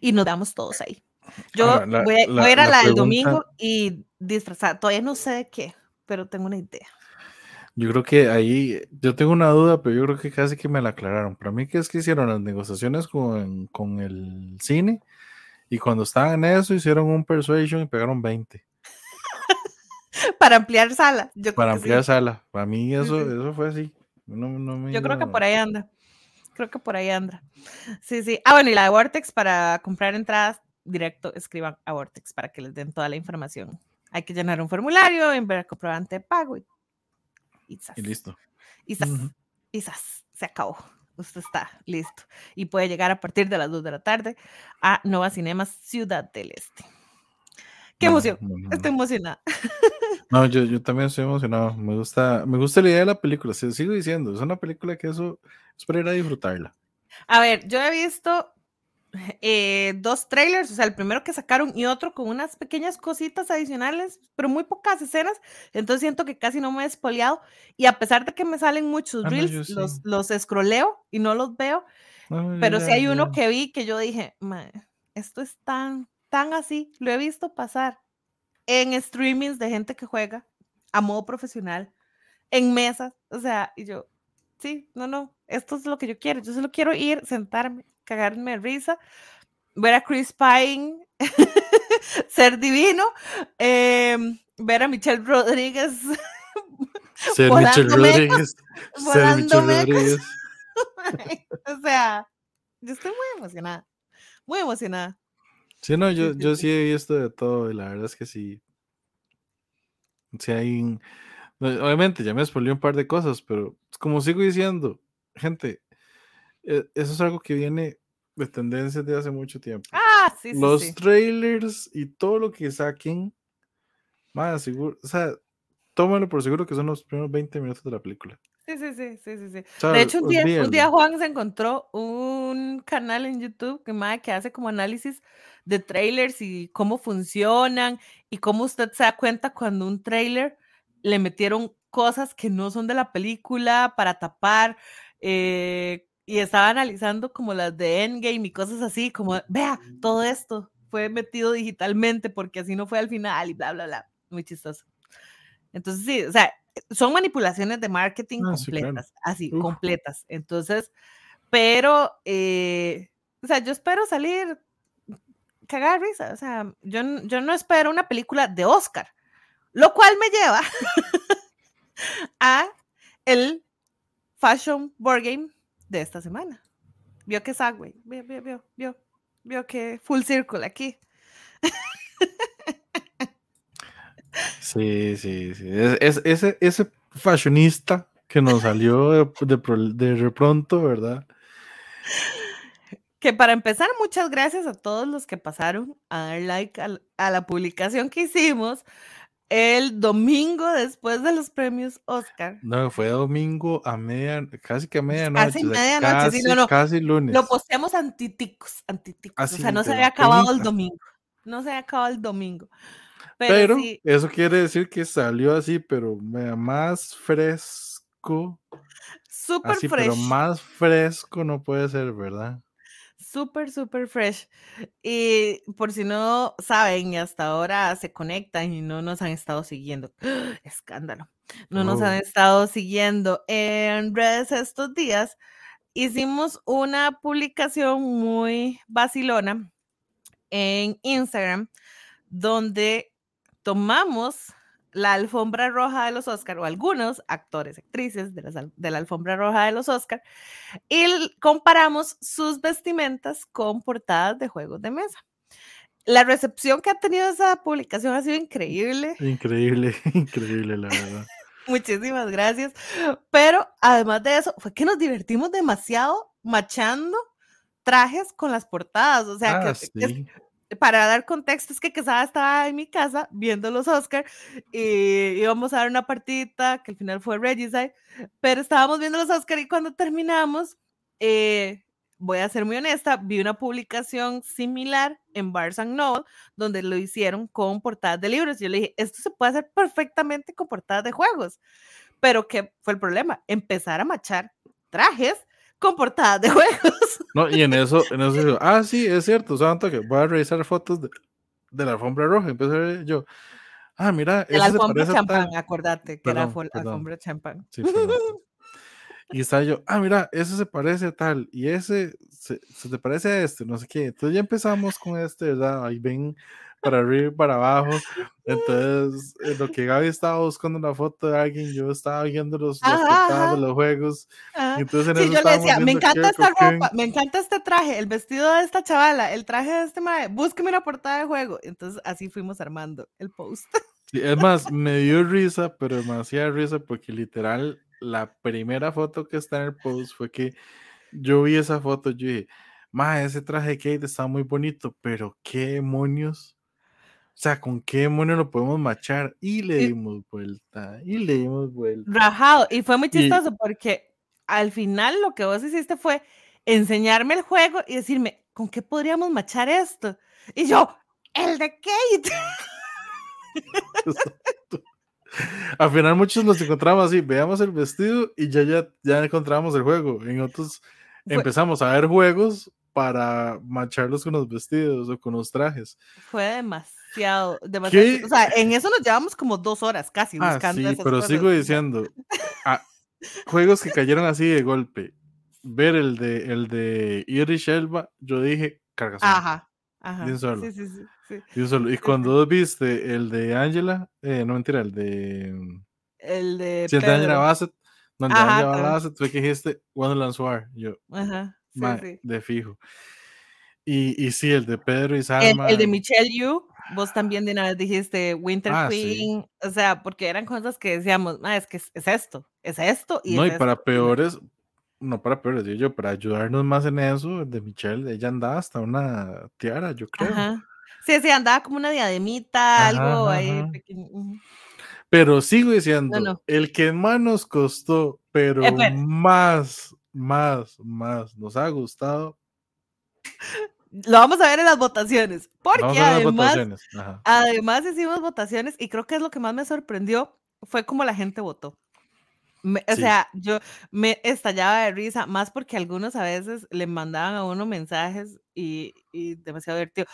y nos damos todos ahí. Yo Ahora, la- voy, a, la- voy a ir a la la, del pregunta- domingo y disfrazar. Todavía no sé de qué, pero tengo una idea. Yo creo que ahí, yo tengo una duda, pero yo creo que casi que me la aclararon. Para mí que es que hicieron las negociaciones con, con el cine y cuando estaban en eso hicieron un persuasion y pegaron 20 *laughs* Para ampliar sala. Yo para ampliar sí. sala. Para mí eso, eso fue así. No, no me Yo creo que por ahí anda. Creo que por ahí anda. Sí, sí. Ah, bueno, y la de Vortex para comprar entradas directo, escriban a Vortex para que les den toda la información. Hay que llenar un formulario, enviar comprobante de pago y, y, listo. y zas, Ujú. y zas, se acabó. Usted está listo. Y puede llegar a partir de las 2 de la tarde a Nova Cinemas Ciudad del Este. ¡Qué emoción! bueno, Estoy emocionada. *laughs* No, yo, yo también estoy emocionado. Me gusta, me gusta la idea de la película. Se sigo diciendo, es una película que eso es para ir a disfrutarla. A ver, yo he visto eh, dos trailers, o sea, el primero que sacaron y otro con unas pequeñas cositas adicionales, pero muy pocas escenas, entonces siento que casi no me he espoleado y a pesar de que me salen muchos Ah, no, reels, sí. los, los escroleo y no los veo, No, pero ya- sí hay uno que vi que yo dije, "Mae, esto es tan, tan así, lo he visto pasar en streamings de gente que juega a modo profesional, en mesas, o sea, y yo, sí, no, no, esto es lo que yo quiero, yo solo quiero ir, sentarme, cagarme de risa, ver a Chris Pine *laughs* ser divino, em, ver a Michelle Rodríguez *laughs* Ser Michelle Rodríguez. Ser Michelle. Rodríguez. *laughs* o sea, yo estoy muy emocionada, muy emocionada. Sí, no, yo, yo sí. *laughs* he visto de todo y la verdad es que sí. Sí hay... un- no, Obviamente ya me spoileé un par de cosas, pero como sigo diciendo, gente, eh, eso es algo que viene de tendencias de hace mucho tiempo. Ah, sí, sí, Los sí. trailers y todo lo que saquen Más seguro, o sea, tómalo por seguro que son los primeros 20 minutos de la película. Sí, sí, sí, sí, sí, sí. O sea, De hecho, un día, un día Juan se encontró un canal en YouTube que, mae, que hace como análisis de trailers y cómo funcionan y cómo usted se da cuenta cuando un trailer le metieron cosas que no son de la película para tapar. eh, y estaba analizando como las de Endgame y cosas así, como, vea, todo esto fue metido digitalmente porque así no fue al final y bla, bla, bla. Muy chistoso. Entonces, sí, o sea, son manipulaciones de marketing Ah, sí, claro. completas, así, Uf. completas. Entonces, pero, eh, o sea, yo espero salir cagar risa, o sea, yo, yo no espero una película de Oscar, lo cual me lleva *laughs* a el Fashion Board Game de esta semana. Vio que Sagway, vio, vio, vio, vio, vio que Full Circle aquí. *laughs* Sí, sí, sí. Es, es- ese, ese fashionista que nos salió de, de pro- de repronto, ¿verdad? Que para empezar, muchas gracias a todos los que pasaron a dar like a, la publicación que hicimos el domingo después de los premios Oscar. No, fue domingo a media, casi que a medianoche. Casi o sea, medianoche, sí, no, no. casi lunes. Lo posteamos antiticos, antiticos. Así, o sea, no se había acabado el domingo. No se había acabado el domingo. Pero, Pero sí, eso quiere decir que salió así, pero más fresco. súper Así, fresh. pero más fresco no puede ser, ¿verdad? Súper, súper fresh. Y por si no saben, y hasta ahora se conectan y no nos han estado siguiendo. Escándalo. No nos han estado siguiendo en redes estos días. Hicimos una publicación muy vacilona en Instagram donde tomamos la alfombra roja de los Oscar o algunos actores, actrices de, las de la alfombra roja de los Oscar y comparamos sus vestimentas con portadas de juegos de mesa. La recepción que ha tenido esa publicación ha sido increíble. Increíble, *laughs* increíble, la verdad. *laughs* Muchísimas gracias. Pero además de eso, fue que nos divertimos demasiado machando trajes con las portadas. O sea, Ah, que, que sí. Para dar contexto, es que Quesada estaba en mi casa viendo los Oscar y íbamos a dar una partidita que al final fue Regicide, pero estábamos viendo los Oscar y cuando terminamos, eh, voy a ser muy honesta, vi una publicación similar en Barnes Noble donde lo hicieron con portadas de libros. Yo le dije, esto se puede hacer perfectamente con portadas de juegos, pero ¿qué fue el problema? Empezar a machar trajes con portadas de juegos. *laughs* No, y en eso, en eso digo, ah, sí, es cierto, santo que voy a revisar fotos de, de la alfombra roja. Empiezo a ver yo, ah, mira, De la alfombra champán, tal. acuérdate que era Perdón, fol- perdón. alfombra champán. Sí. *laughs* Y estaba yo, ah, mira, ese se parece a tal, y ese se, se te parece a este, no sé qué. Entonces ya empezamos con este, ¿verdad? Ahí ven para arriba y para abajo. Entonces, en lo que Gaby estaba buscando una foto de alguien, yo estaba viendo los, Ajá, ajá. de los juegos. Ajá. Entonces en Sí, yo le decía, me encanta esta ropa, me encanta este traje, el vestido de esta chavala, el traje de este mae, búsqueme una portada de juego. Entonces así fuimos armando el post. Sí, es más, me dio risa, pero demasiada risa porque literal la primera foto que está en el post fue que yo vi esa foto, yo dije, ma, ese traje de Kate está muy bonito, pero qué demonios, o sea, con qué demonios lo podemos machar y le Y- dimos vuelta y le dimos vuelta. Rajado. Y fue muy Y- chistoso porque al final lo que vos hiciste fue enseñarme el juego y decirme, ¿con qué podríamos machar esto? Y yo, el de Kate. *laughs* Exacto. Al final muchos nos encontramos así, veamos el vestido y ya ya ya encontramos el juego. En otros Fue- empezamos a ver juegos para macharlos con los vestidos o con los trajes. Fue demasiado, demasiado. ¿Qué? O sea, en eso nos llevamos como dos horas casi Ah, buscando sí, esas pero cosas. sigo diciendo, ah, juegos que cayeron así de golpe. Ver el de el de Irish Elba, yo dije cargazón. Ajá, ajá. Un solo. Sí, sí, sí, sí. solo. Y cuando viste el de Angela, eh, no mentira, el de El de sí, el de Angela. Bassett, donde Ajá, Angela. Bassett fue que dijiste Wonderland's War. Yo, Ajá, sí, ma, sí. de fijo. Y, y sí, el de Pedro y El, Salma. el de Michelle Yu, vos también de una vez dijiste Winter Ah, sí. Queen, o sea, porque eran cosas que decíamos, "Ma, es que es, es esto, es esto y no, es y para esto". peores, no para peores, digo yo, para ayudarnos más en eso, de Michelle, ella andaba hasta una tiara, yo creo. Ajá. Sí, sí, andaba como una diademita, Ajá, algo ajá, ahí pequeño. Pero sigo diciendo, no. el que más nos costó, pero más, más, más nos ha gustado. Lo vamos a ver en las votaciones. Porque además, votaciones. Además hicimos votaciones y creo que es lo que más me sorprendió fue cómo la gente votó. Me- o Sí. sea, yo me estallaba de risa, más porque algunos a veces le mandaban a uno mensajes y, y demasiado divertido.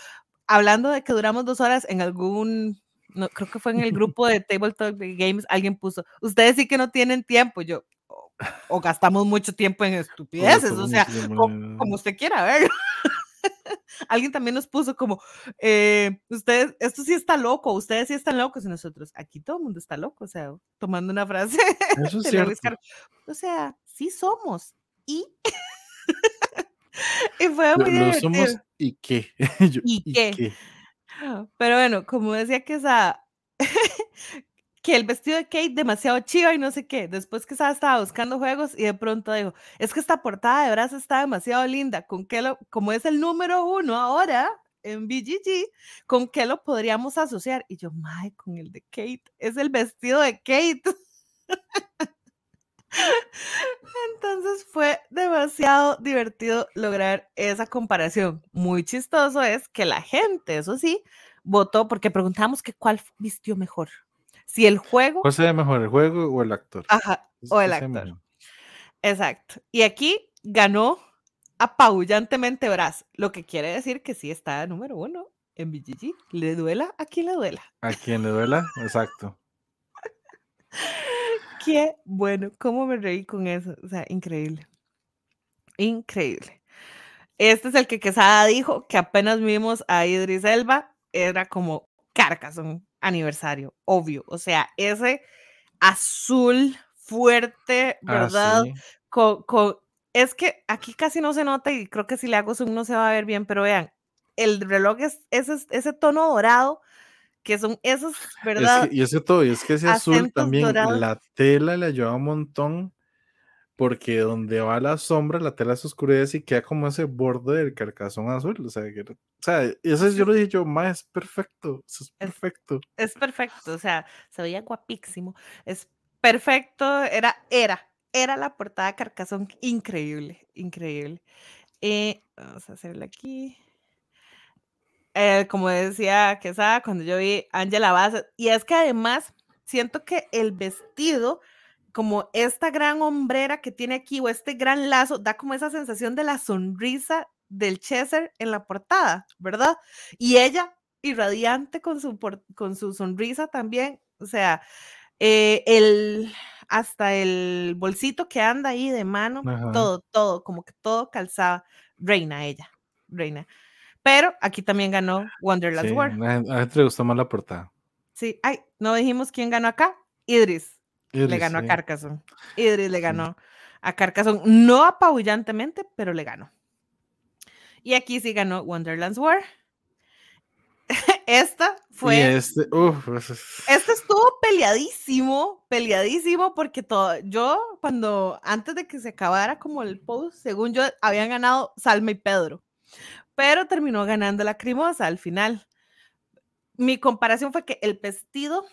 Hablando de que duramos dos horas en algún, no, creo que fue en el *laughs* grupo de Tabletop Games, alguien puso, ustedes sí que no tienen tiempo, yo, o, o gastamos mucho tiempo en estupideces, o sea, mucho tiempo co- en- como usted quiera verlo. Alguien también nos puso como, eh, ustedes, esto sí está loco, ustedes sí están locos y nosotros, aquí todo el mundo está loco, o sea, tomando una frase *laughs* Eso es cierto. O sea, sí somos. Y, *laughs* y fue muy lo somos y qué. *laughs* Yo, ¿Y qué? Pero bueno, como decía que esa que el vestido de Kate demasiado chiva y no sé qué. Después que Sara estaba buscando juegos y de pronto dijo, es que esta portada de brazo está demasiado linda. ¿Con qué lo, como es el número uno ahora en BGG, con qué lo podríamos asociar? Y yo, mae, con el de Kate. Es el vestido de Kate. *laughs* Entonces fue demasiado divertido lograr esa comparación. Muy chistoso es que la gente, eso sí, votó porque preguntamos que cuál vistió mejor. Si el juego, ¿Cuál sería mejor, el juego o el actor? ajá, o el ¿Qué sea actor. Exacto. Y aquí ganó apabullantemente Brass, lo que quiere decir que sí está número uno en BGG. Le duela a quien le duela. ¿A quién le duela? Exacto. *laughs* Qué bueno, cómo me reí con eso. O sea, increíble. Increíble. Este es el que Quesada dijo que apenas vimos a Idris Elba, era como Carcassonne aniversario, obvio. O sea, ese azul fuerte, Ah, ¿verdad? sí. Con, con- es que aquí casi no se nota y creo que si le hago zoom no se va a ver bien, pero vean, el reloj es ese, ese tono dorado, que son esos, Es ¿verdad? que- y ese todo, y es que ese azul también, dorados. la tela le ayuda un montón, porque donde va la sombra, la tela se oscurece y queda como ese borde del carcazón azul. O sea, que, o sea eso yo lo dije yo, más es perfecto, eso es Es- perfecto. es perfecto, o sea, se veía guapísimo, es perfecto, era, era, era la portada de Carcasón, increíble, increíble. Eh, vamos a hacerle aquí. Eh, como decía Quesada, cuando yo vi Angela Bassett, y es que además siento que el vestido, como esta gran hombrera que tiene aquí, o este gran lazo, da como esa sensación de la sonrisa del Chester en la portada, ¿verdad? Y ella irradiante con su, por- con su sonrisa también, o sea, eh, el, hasta el bolsito que anda ahí de mano, Ajá. todo, todo, como que todo calzaba, reina ella, reina. Pero aquí también ganó Wonderland's Sí, War. a a le gustó más la portada. Sí, ay, no dijimos quién ganó acá. Idris le ganó sí. a Carcassonne. Idris le ganó a Carcassonne, no apabullantemente, pero le ganó. Y aquí sí ganó Wonderland's War. *laughs* Esta Y fue. este, uf, Este estuvo peleadísimo, peleadísimo, porque todo, yo cuando, antes de que se acabara como el post, según yo, habían ganado Salma y Pedro, pero terminó ganando la Crimosa al final. Mi comparación fue que el vestido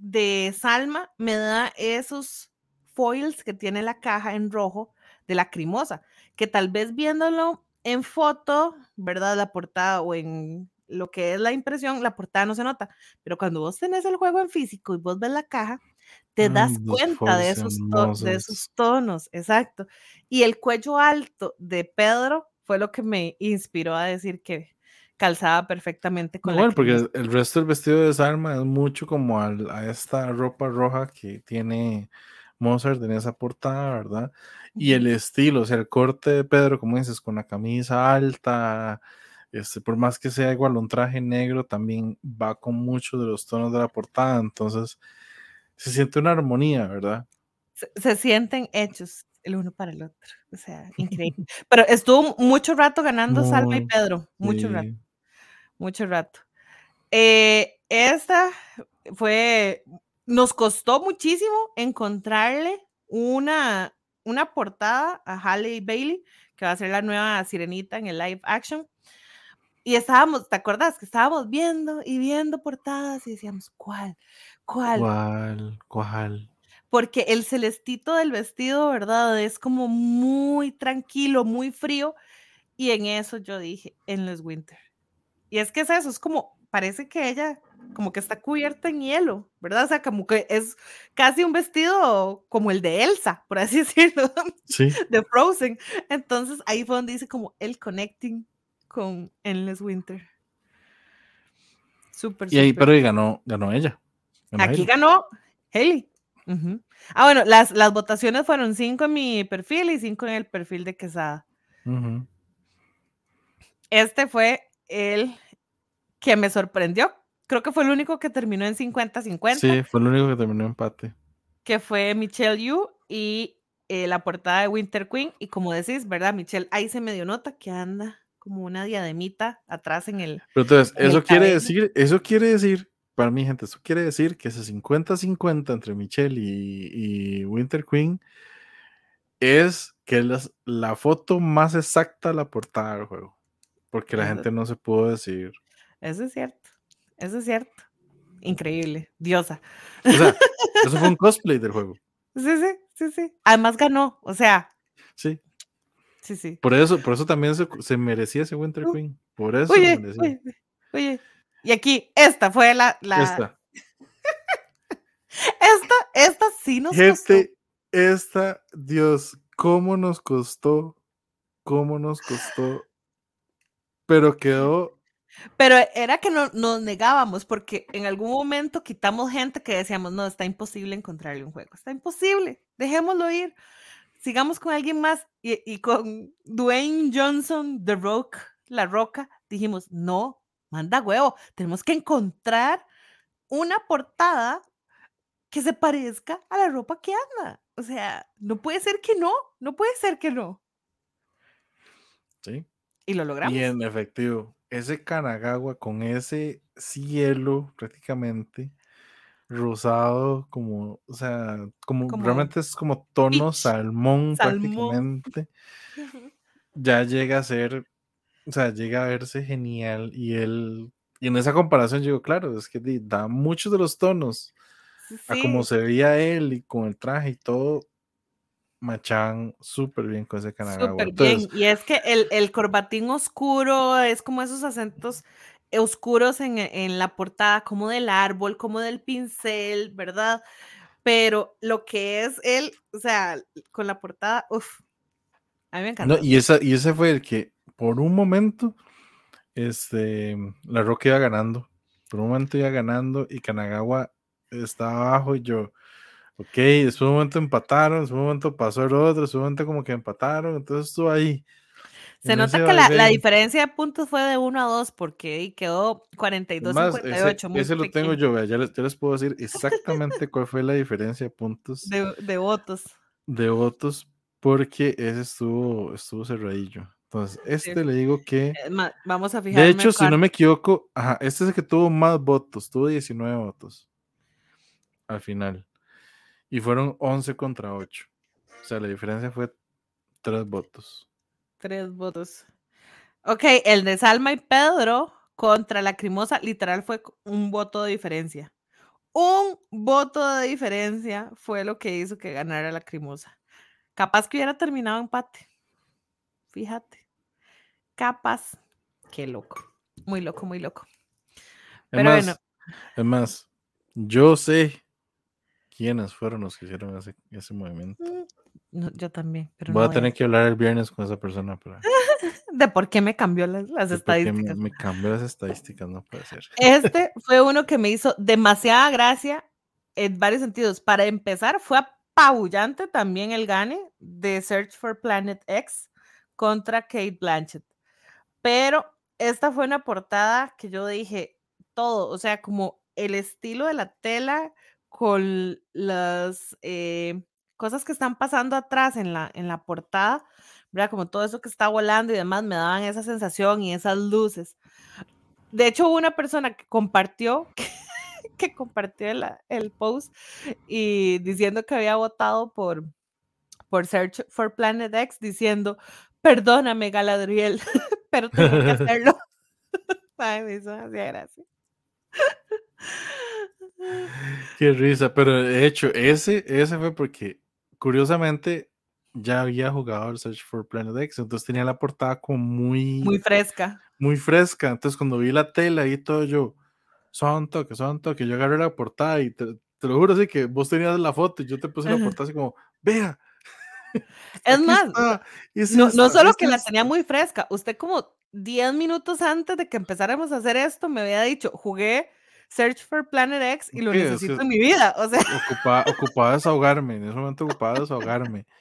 de Salma me da esos foils que tiene la caja en rojo de la Crimosa, que tal vez viéndolo en foto, ¿verdad? La portada o en lo que es la impresión, la portada no se nota, pero cuando vos tenés el juego en físico y vos ves la caja, te das Mm, cuenta de esos, de esos tonos, exacto. Y el cuello alto de Pedro fue lo que me inspiró a decir que calzaba perfectamente con la porque el resto del vestido de Salma es mucho como al- a esta ropa roja que tiene Mozart en esa portada, ¿verdad? Y el estilo, o sea, el corte de Pedro, como dices, con la camisa alta, este, por más que sea igual un traje negro, también va con muchos de los tonos de la portada, entonces se siente una armonía, ¿verdad? se, se sienten hechos el uno para el otro. O sea, increíble. *laughs* Pero estuvo mucho rato ganando Salma y Pedro. Mucho rato. Mucho rato. Eh, esta fue, nos costó muchísimo encontrarle una, una portada a Halle Bailey, que va a ser la nueva sirenita en el live action. y estábamos, ¿te acuerdas? Que estábamos viendo y viendo portadas y decíamos, ¿cuál? ¿Cuál? ¿Cuál? ¿Cuál? Porque el celestito del vestido, ¿verdad? Es como muy tranquilo, muy frío. Y en eso yo dije, Endless Winter. Y es que es eso, es como, parece que ella como que está cubierta en hielo, ¿verdad? O sea, como que es casi un vestido como el de Elsa, por así *laughs* decirlo, Sí. de Frozen. Entonces ahí fue donde dice como el connecting con Endless Winter. Súper, Y ahí, pero y ganó, ganó ella. ganó Aquí ganó Haley. Ah, bueno, las, las votaciones fueron cinco en mi perfil y cinco en el perfil de Quesada. Este fue el que me sorprendió. Creo que fue el único que terminó en 50-50, Sí, fue el único que terminó empate. que fue Michelle Yu y eh, la portada de Winter Queen. Y como decís, ¿verdad? Michelle ahí se me dio nota que anda como una diademita atrás en el... Pero entonces, en eso quiere cabello. decir, eso quiere decir, para mi gente, eso quiere decir que ese 50-50 entre Michelle y, y Winter Queen es que es las- la foto más exacta de la portada del juego. Porque la Eso. gente no se pudo decir. Eso es cierto. Eso es cierto. Increíble. Diosa. O sea, *laughs* eso fue un cosplay del juego. Sí, sí, sí, sí. Además ganó. O sea, Sí. sí, sí. Por eso, por eso también se, se merecía ese Winter Uh, Queen. Por eso Oye, se merecía. oye, oye. Y aquí, esta fue la. la Esta. *laughs* Esta, esta sí nos costó. Gente, esta, Dios, cómo nos costó, cómo nos costó, pero quedó, Pero era que no, nos negábamos porque en algún momento quitamos gente que decíamos, no, está imposible encontrarle un juego. Está imposible. Dejémoslo ir. Sigamos con alguien más. Y, y con Dwayne Johnson, The Rock, La Roca, dijimos, no, manda huevo. Tenemos que encontrar una portada que se parezca a la ropa que anda. O sea, no puede ser que no, no puede ser que no. ¿sí? Y lo logramos. Y en efectivo, ese Kanagawa con ese cielo prácticamente rosado, como, o sea, como, Como realmente es como tono salmón, salmón. prácticamente, *laughs* ya llega a ser, o sea, llega a verse genial y él, y en esa comparación digo, claro, es que da muchos de los tonos a como Sí, se veía él y con el traje y todo, machan súper bien con ese Kanagawa. bien. Y es que el, el corbatín oscuro es como esos acentos oscuros en, en la portada, como del árbol, como del pincel, ¿verdad? Pero lo que es él, o sea, con la portada, uff, a mí me encantó. No, y, esa, y ese fue el que por un momento este, la Roca iba ganando. Por un momento iba ganando y Kanagawa estaba abajo y yo, ok, después de un momento empataron, después de un momento pasó el otro, después de un momento como que empataron, entonces estuvo ahí. Se en nota ese que la, diferencia de puntos fue de 1 a 2 porque quedó Es 42, más, 58. ese, ese lo tengo yo, vea, ya les, ya les puedo decir *laughs* exactamente cuál fue la diferencia de puntos De, de votos. de votos, porque ese estuvo, estuvo cerradillo. Entonces, este le digo que... Más, Vamos a fijarme. De hecho, si no me equivoco, ajá, este es el que tuvo más votos, tuvo 19 votos al final. Y fueron 11 contra 8. O sea, la diferencia fue 3 votos. Tres votos. Ok, el de Salma y Pedro contra Lacrimosa, literal fue un voto de diferencia. Un voto de diferencia fue lo que hizo que ganara Lacrimosa. Capaz que hubiera terminado empate. Fíjate. Capaz. Qué loco. Muy loco, muy loco. Es Pero más, bueno. es más, yo sé quiénes fueron los que hicieron ese, ese movimiento. mm, no, yo también. Pero Voy no a tener que hablar el viernes con esa persona para *laughs* De por qué me cambió las, las de qué me, estadísticas. me cambió las estadísticas, no puede ser. Este *laughs* fue uno que me hizo demasiada gracia en varios sentidos. Para empezar, fue apabullante también el gane de Search for Planet X contra Kate Blanchett. Pero esta fue una portada que yo dije todo, o sea, como el estilo de la tela con las eh, cosas que están pasando atrás en la, en la portada, ¿verdad? Como todo eso que está volando y demás, me daban esa sensación y esas luces. De hecho, hubo una persona que compartió, *laughs* que compartió la- el post y diciendo que había votado por, por Search for Planet X, diciendo, perdóname, Galadriel, *laughs* pero tengo que *laughs* hacerlo. Ay, me hizo gracia. Qué risa, pero de hecho, ese, ese fue porque, curiosamente, ya había jugado el Search for Planet X, entonces tenía la portada como muy, Muy fresca. muy fresca. Entonces, cuando vi la tela y todo, yo, son toque, son toque, yo agarré la portada y te, te lo juro así que vos tenías la foto y yo te puse la portada así como, vea. Es más, es no, no solo que la esta". tenía muy fresca, usted como 10 minutos antes de que empezáramos a hacer esto me había dicho, jugué Search for Planet X y lo Sí, es necesito que- en mi vida. O sea, Ocupaba, ocupaba desahogarme, en ese momento ocupaba desahogarme. *laughs*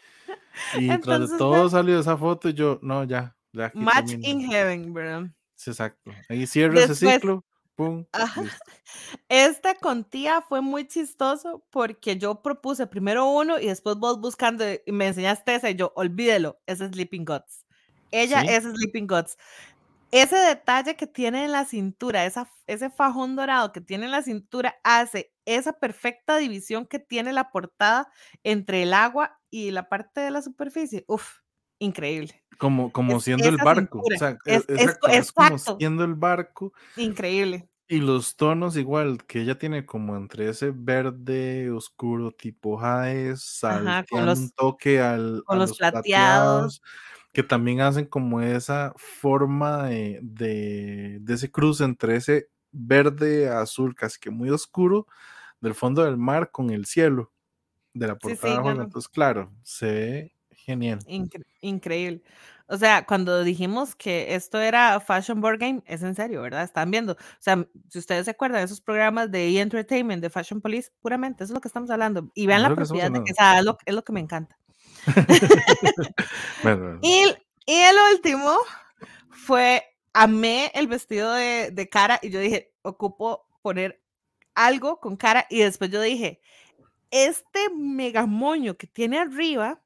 Y tras de Entonces, todo ve- salió esa foto y yo, no, ya, ya match termino". in heaven, ¿verdad? Sí, exacto. Ahí cierra ese Después- ciclo, pum. Ajá. listo. Este con tía fue muy chistoso porque yo propuse primero uno y después vos buscando y me enseñaste ese y yo, olvídelo, ese es Sleeping Guts. Ella Sí. es Sleeping Guts. Ese detalle que tiene en la cintura, esa, ese fajón dorado que tiene en la cintura, hace esa perfecta división que tiene la portada entre el agua y la parte de la superficie. Uf, increíble, Como, como Es siendo el barco. o sea, es- e- es exacto, co- es como siendo el barco. increíble. Y los tonos igual, que ella tiene como entre ese verde oscuro tipo Jaez, Ajá, con los- un toque al, con a los los plateados. Que también hacen como esa forma de, de, de ese cruce entre ese verde azul casi que muy oscuro del fondo del mar con el cielo de la Sí, portada sí, no, no. Entonces, claro, se ve genial. Incre- increíble. O sea, cuando dijimos que esto era Fashion Board Game, es en serio, ¿verdad? Están viendo. O sea, si ustedes se acuerdan de esos programas de E! Entertainment, de Fashion Police, puramente, eso es lo que estamos hablando. Y vean la propiedad de que hablando. sea, es lo, es lo que me encanta. *laughs* Y, y el último fue, amé el vestido de, de cara y yo dije, ocupo poner algo con cara y después yo dije, este megamoño que tiene arriba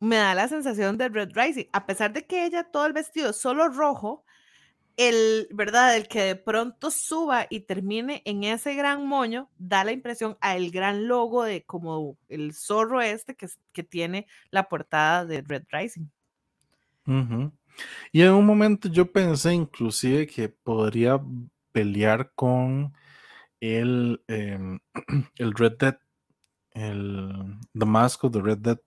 me da la sensación de Red Rising, a pesar de que ella todo el vestido es solo rojo, el, ¿verdad? El que de pronto suba y termine en ese gran moño, da la impresión a el gran logo de como el zorro este que, que tiene la portada de Red Rising. Y en un momento yo pensé inclusive que podría pelear con el, em, *clears throat* el Red Dead, el The Mask of the Red Dead.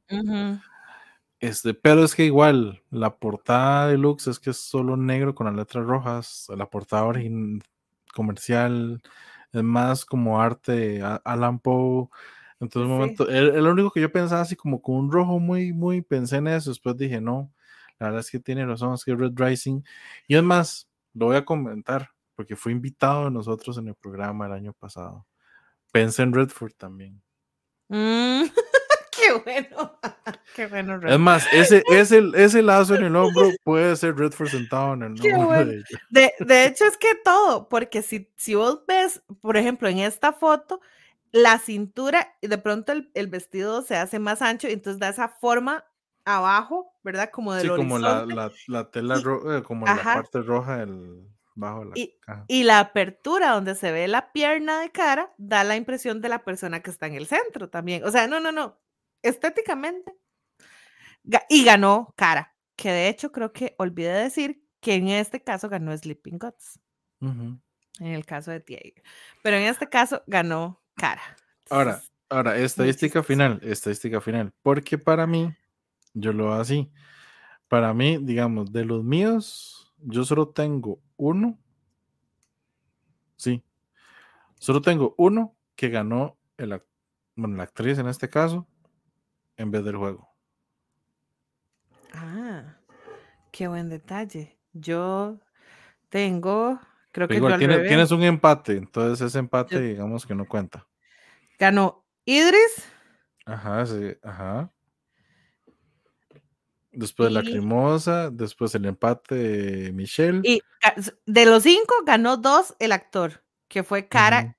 Este, pero es que igual la portada deluxe es que es solo negro con las letras rojas. La portada origin- comercial es más como arte Alan Poe. Entonces, un Sí. momento, el, el único que yo pensaba así como con un rojo muy, muy pensé en eso. Después dije, no, la verdad es que tiene razón, es que Red Rising. Y es más, lo voy a comentar porque fue invitado de nosotros en el programa el año pasado. Pensé en Redford también. Mm, *laughs* *laughs* bueno. qué bueno, Es Red. más, ese, ese, ese lazo en el hombro puede ser Redford sentado en el Qué hombro bueno. de ella. De, de hecho, es que todo, porque si, si vos ves, por ejemplo, en esta foto, la cintura, y de pronto el, el vestido se hace más ancho, y entonces da esa forma abajo, ¿verdad? Como del Sí, como la, la, la tela Y- roja, como la ajá. parte roja del bajo de la Y- caja. Y la apertura donde se ve la pierna de cara da la impresión de la persona que está en el centro también. O sea, no, no, no. Estéticamente. Y ganó cara, que de hecho creo que olvidé decir que en este caso ganó Sleeping Ujú. en el caso de Tia. Pero en este caso ganó cara. Ahora, Entonces, ahora, estadística final, estadística final, porque para mí, yo lo hago así, para mí, digamos, de los míos, yo solo tengo uno, sí, solo tengo uno que ganó, el, bueno, la actriz en este caso, en vez del juego. Ah, qué buen detalle. Yo tengo, creo Pero que igual, al tienes, un empate, entonces ese empate, Yo- digamos que no cuenta. Ganó Idris Ajá, sí, ajá. Después la Y- cremosa, después el empate de Michelle. y de los cinco ganó dos el actor, que fue Cara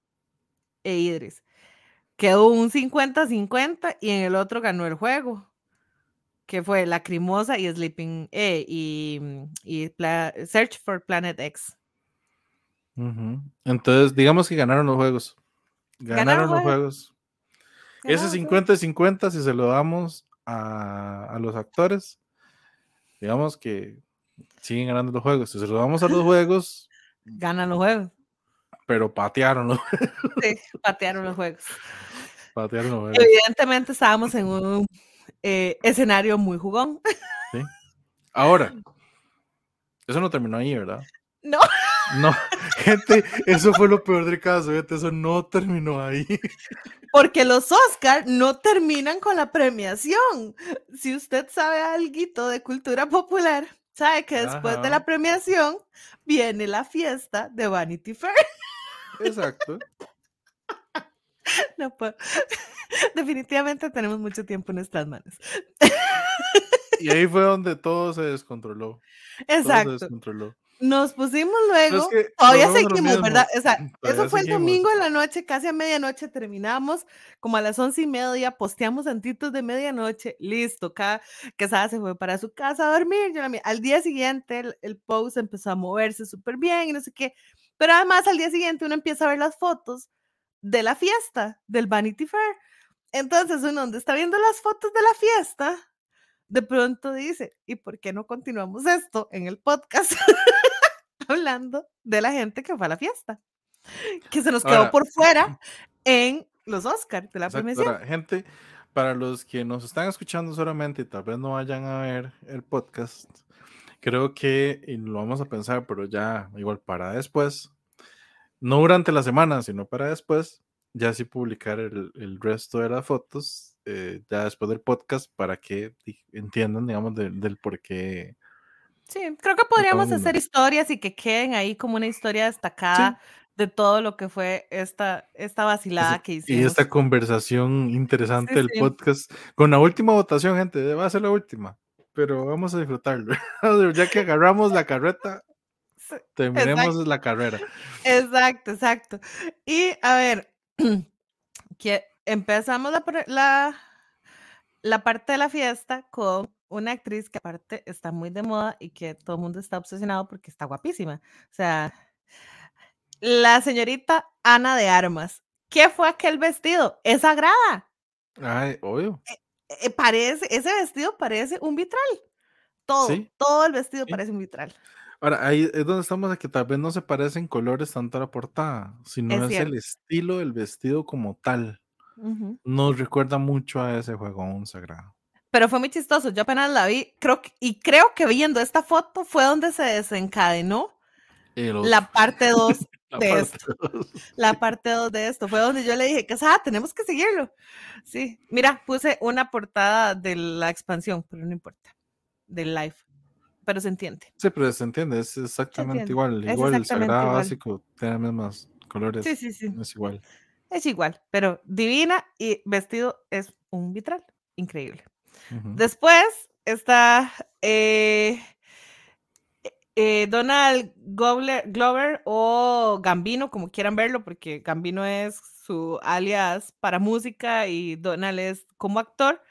e Idris. Quedó un 50-50 y en el otro ganó el juego, que fue Lacrimosa y Sleeping eh, y, y Search for Planet X. Entonces, digamos que ganaron los juegos. Ganaron, Ganaron los juegos. juegos. Ese Ganaron 50 y 50, si se lo damos a, a los actores, digamos que siguen ganando los juegos. Si se lo damos a los *laughs* juegos, ganan los juegos. Pero patearon los *laughs* Sí, patearon los juegos. Patearon los juegos. Evidentemente estábamos en un eh, escenario muy jugón. ¿sí? Ahora, *laughs* eso no terminó ahí, ¿verdad? No. No, *laughs* gente, eso fue lo peor del caso, gente, eso no terminó ahí. Porque los Oscar no terminan con la premiación. Si usted sabe algo de cultura popular, sabe que después de la premiación viene la fiesta de Vanity Fair. Exacto. No puedo. *laughs* Definitivamente tenemos mucho tiempo en nuestras manos. Y ahí fue donde todo se descontroló. Todo se Exacto. descontroló. Nos pusimos luego. es que Todavía seguimos, ¿verdad? O sea, *laughs* todavía eso fue el seguimos. domingo en la noche, casi a medianoche terminamos, como a las once y media, posteamos antitos de medianoche, listo, cada Quesada se fue para su casa a dormir, yo la mi- al día siguiente el, el post empezó a moverse súper bien y no sé qué, pero además al día siguiente uno empieza a ver las fotos de la fiesta, del Vanity Fair. Entonces uno donde está viendo las fotos de la fiesta, de pronto dice, ¿y por qué no continuamos esto en el podcast? *laughs* hablando de la gente que fue a la fiesta, que se nos quedó Ahora- por fuera *laughs* en los Oscars de la Exacto, premiación. gente, para los que nos están escuchando solamente y tal vez no vayan a ver el podcast, creo que y lo vamos a pensar, pero ya igual para después, no durante la semana, sino para después, ya sí publicar el, el resto de las fotos, eh, ya después del podcast, para que entiendan, digamos, de- del por qué. Sí, creo que podríamos hacer historias y que queden ahí como una historia destacada de todo lo que fue esta, esta vacilada que Y hicimos. esta conversación interesante Sí, del sí. podcast, con la última votación, gente, va a ser la última, pero vamos a disfrutarlo. *laughs* ya que agarramos la carreta, terminemos la carrera. Exacto, exacto. Y a ver, *clears throat* que empezamos la, la, la parte de la fiesta con una actriz que aparte está muy de moda y que todo el mundo está obsesionado porque está guapísima. O sea, la señorita Ana de Armas. ¿Qué fue aquel vestido? Es sagrada. Ay, obvio. Eh, parece, ese vestido parece un vitral. Todo, Sí, todo el vestido sí. parece un vitral. Ahora, ahí es donde estamos, de que tal vez no se parecen colores tanto a la portada, sino Es el estilo del vestido como tal. Nos recuerda mucho a ese juego aún sagrado. Pero fue muy chistoso. Yo apenas la vi, creo que- y creo que viendo esta foto fue donde se desencadenó la parte 2 la de parte esto. dos. La parte 2 de esto. Fue donde yo le dije, Casada, tenemos que seguirlo. Sí, mira, puse una portada de la expansión, pero no importa. Del live. Pero se entiende. Sí, pero se entiende, es exactamente entiende, igual. es Igual, el sagrado igual. básico tiene los mismos colores. Sí, sí, sí. Es igual. Es igual, pero divina y vestido es un vitral. Increíble. Después está eh, eh, Donald Glover, Glover o Gambino, como quieran verlo, porque Gambino es su alias para música y Donald es como actor.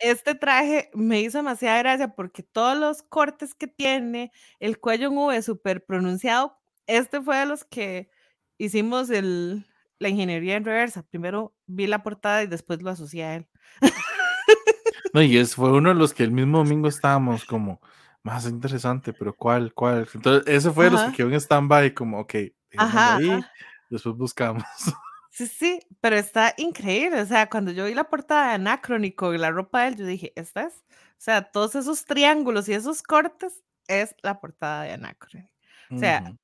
Este traje me hizo demasiada gracia porque todos los cortes que tiene, el cuello en V súper pronunciado, este fue de los que hicimos el, la ingeniería en reversa. Primero vi la portada y después lo asocié a él. *laughs* No, y es, fue uno de los que el mismo domingo estábamos como más interesante, pero ¿cuál? ¿Cuál? Entonces, ese fue de los Ajá. que quedó en stand-by, como, ok, Ajá, ahí, ajá. después buscamos. *laughs* Sí, sí, pero está increíble. O sea, cuando yo vi la portada de Anacrónico y la ropa de él, yo dije, ¿esta es? O sea, todos esos triángulos y esos cortes es la portada de Anacrónico. O sea, Ujú.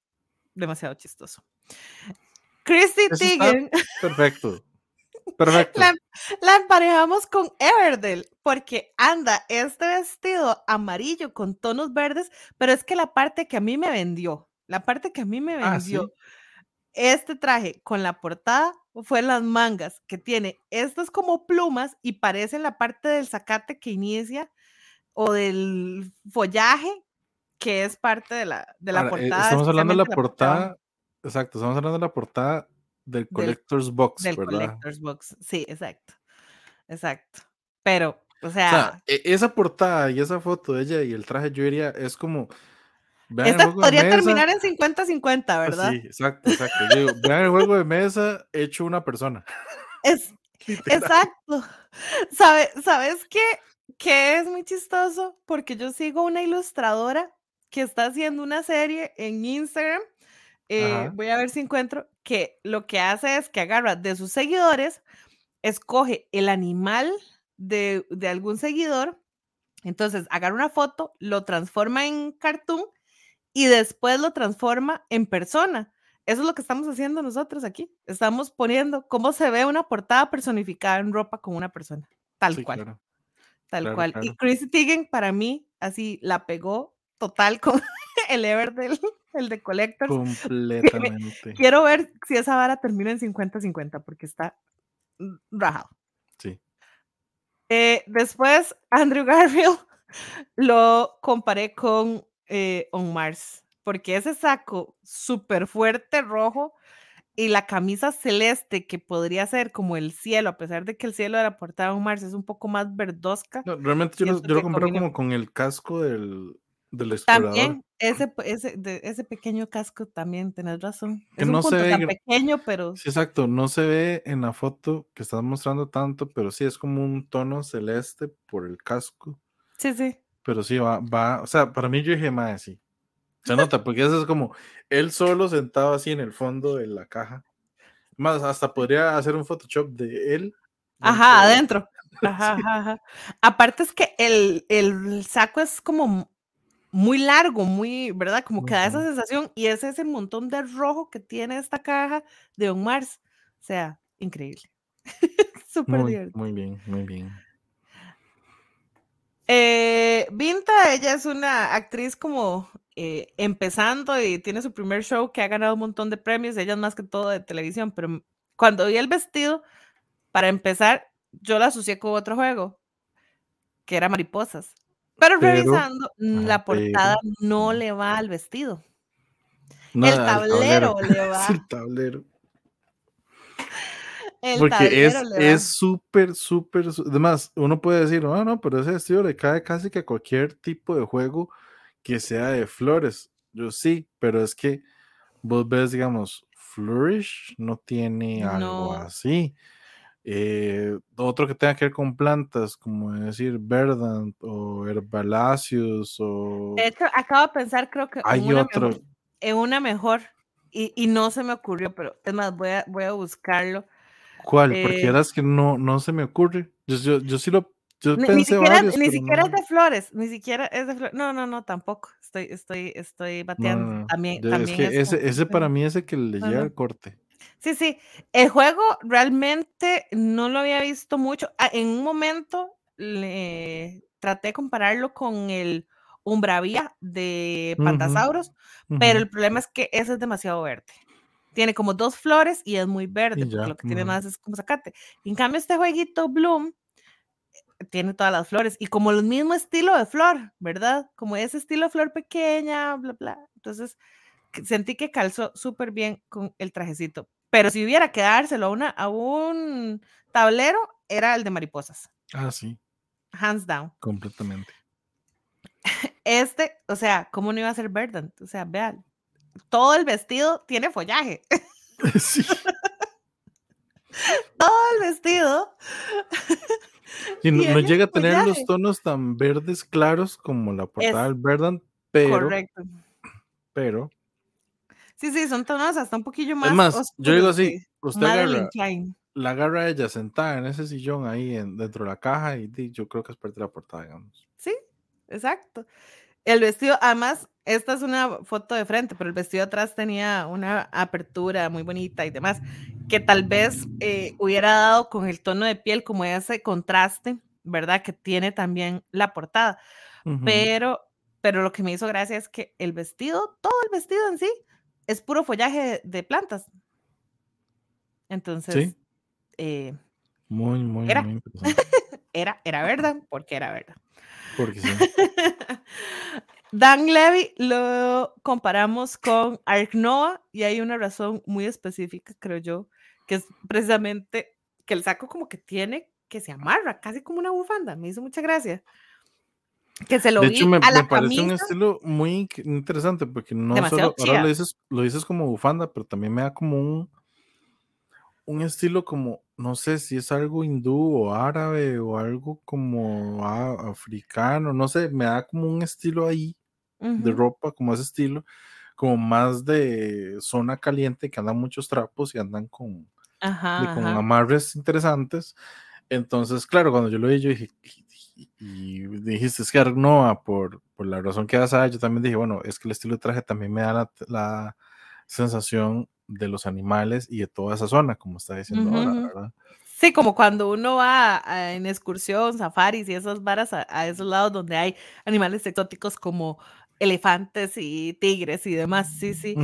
demasiado chistoso. Christy Teigen Perfecto. *laughs* Perfecto. la, la emparejamos con Everdell porque anda este vestido amarillo con tonos verdes, pero es que la parte que a mí me vendió, la parte que a mí me Ah, ¿sí? vendió este traje con la portada fue las mangas que tiene estas como plumas y parece la parte del zacate que inicia o del follaje que es parte de la, de la Ahora, eh, portada. estamos hablando de la de portada, exacto, estamos hablando de la portada del Del- Collector's Box, del ¿verdad? Collector's Box. Sí, exacto. Exacto. Pero, o sea, O sea, e- esa portada y esa foto de ella y el traje, yo diría, es como. Esta podría terminar en 50-50, ah, ¿verdad? Sí, exacto, exacto. Yo digo, vean el juego de mesa hecho una persona. Es, *laughs* exacto. ¿Sabe- ¿Sabes qué? Que es muy chistoso porque yo sigo una ilustradora que está haciendo una serie en Instagram eh, voy a ver si encuentro, que lo que hace es que agarra de sus seguidores, escoge el animal de, de algún seguidor, entonces agarra una foto, lo transforma en cartoon y después lo transforma en persona. Eso es lo que estamos haciendo nosotros aquí. Estamos poniendo cómo se ve una portada personificada en ropa con una persona, tal Sí, cual. claro. Tal Claro, cual. Y claro. Chrissy Teigen, para mí, así la pegó total con *laughs* el Ever del el de Collectors. *laughs* Completamente. Quiero ver si esa vara termina en 50-50, porque está rajado. Eh, después, Andrew Garfield *laughs* lo comparé con eh, On Mars, porque ese saco súper fuerte rojo y la camisa celeste que podría ser como el cielo, a pesar de que el cielo de la portada de On Mars es un poco más verdosca. No, realmente yo lo, yo combina- como con el casco del, del explorador. También, ese, ese, de- ese pequeño casco también, tenés razón. Que es un no se punto ve tan pequeño, pero Sí, exacto. No se ve en la foto que estás mostrando tanto, pero sí es como un tono celeste por el casco. sí, sí. Pero sí va, va, o sea, para mí yo dije, más sí. Se nota, porque eso es como él solo sentado así en el fondo de la caja. Más, hasta podría hacer un Photoshop de él. Ajá, dentro de- adentro. *laughs* Ajá, ajá, ajá. Aparte es que el, el saco es como muy largo, muy, ¿verdad? Como que da esa sensación y es ese montón de rojo que tiene esta caja de On Mars. O sea, increíble. *laughs* Súper Muy, divertido. muy bien, muy bien. Eh, Vinta, ella es una actriz como eh, empezando y tiene su primer show que ha ganado un montón de premios, ella es más que todo de televisión, pero cuando vi el vestido, para empezar, yo la asocié con otro juego, que era mariposas. Pero, Pero- revisando, ajá, la portada pero- no le va al vestido. No, el al tablero le va. el tablero. El Porque es tablero es súper, súper. Además, uno puede decir, no, no, pero ese vestido le cae casi que a cualquier tipo de juego que sea de flores. Yo sí, pero es que vos ves, digamos, Flourish no tiene algo No. así. Eh, otro que tenga que ver con plantas, como decir Verdant o Herbalaceous o. De hecho, acabo de pensar, creo que Hay una, otro. mejor, en una mejor, y, y no se me ocurrió, pero es más, voy a, voy a buscarlo. ¿Cuál? Porque eh, eras que no, no se me ocurre. Yo, yo, yo sí lo. Yo Ni, ni pensé siquiera, varios, ni siquiera no. es de flores, ni siquiera es de flores. No, no, no, tampoco. Estoy, estoy, estoy bateando. no, no. También, también es que es ese, como- ese para mí es el que le llega al corte. Sí, sí. El juego realmente no lo había visto mucho. Ah, en un momento le traté de compararlo con el Umbravia de Pantasauros, pero Ujú. el problema es que ese es demasiado verde. Tiene como dos flores y es muy verde, Y porque ya, lo que tiene ujú. más es como zacate. En cambio, este jueguito Bloom eh, tiene todas las flores y como el mismo estilo de flor, ¿verdad? Como ese estilo de flor pequeña, bla, bla. Entonces, sentí que calzó súper bien con el trajecito. Pero si hubiera que dárselo a, una, a un tablero, era el de mariposas. Ah, sí, Hands down. completamente. *laughs* Este, o sea, ¿cómo no iba a ser Verdant? O sea, vean, todo el vestido tiene follaje. *laughs* sí. *laughs* Todo el vestido. Y no, llega a tener los tonos tan verdes claros como la portada Es del Verdant, pero, Correcto. pero. Sí, sí, son tonos hasta un poquillo más. Es más, yo digo así, usted agarra, la agarra a ella sentada en ese sillón ahí en- dentro de la caja y yo creo que es parte de la portada, digamos. Sí, exacto. El vestido, además, esta es una foto de frente, pero el vestido atrás tenía una apertura muy bonita y demás, que tal vez eh, hubiera dado con el tono de piel como ese contraste, ¿verdad? Que tiene también la portada. Ujú. Pero, pero lo que me hizo gracia es que el vestido, todo el vestido en sí, es puro follaje de, plantas. Entonces, Sí. eh, Muy, muy, Era. muy *laughs* interesante. era, era verdad, porque era verdad. Porque sí. *laughs* Dan Levy lo comparamos con Ark Noah y hay una razón muy específica, creo yo, que es precisamente que el saco como que tiene que se amarra, casi como una bufanda. Me hizo mucha gracia. Que se lo De vi hecho, me, a la me parece un estilo muy interesante porque no Demasiado solo, ahora lo dices, lo dices como bufanda, pero también me da como un, un estilo como, no sé si es algo hindú o árabe o algo como a- africano, no sé, me da como un estilo ahí de Ujú. ropa, como ese estilo, como más de zona caliente, que andan muchos trapos y andan con, con amarres interesantes. Entonces, claro, cuando yo lo vi, yo dije, y, dijiste es que Arnoa, por, por la razón que das yo también dije, bueno, es que el estilo de traje también me da la, sensación de los animales y de toda esa zona, como está diciendo ahora, ¿verdad? Sí, como cuando uno va en excursión, safaris y esas varas a, esos lados donde hay animales exóticos como elefantes y tigres y demás, sí, sí.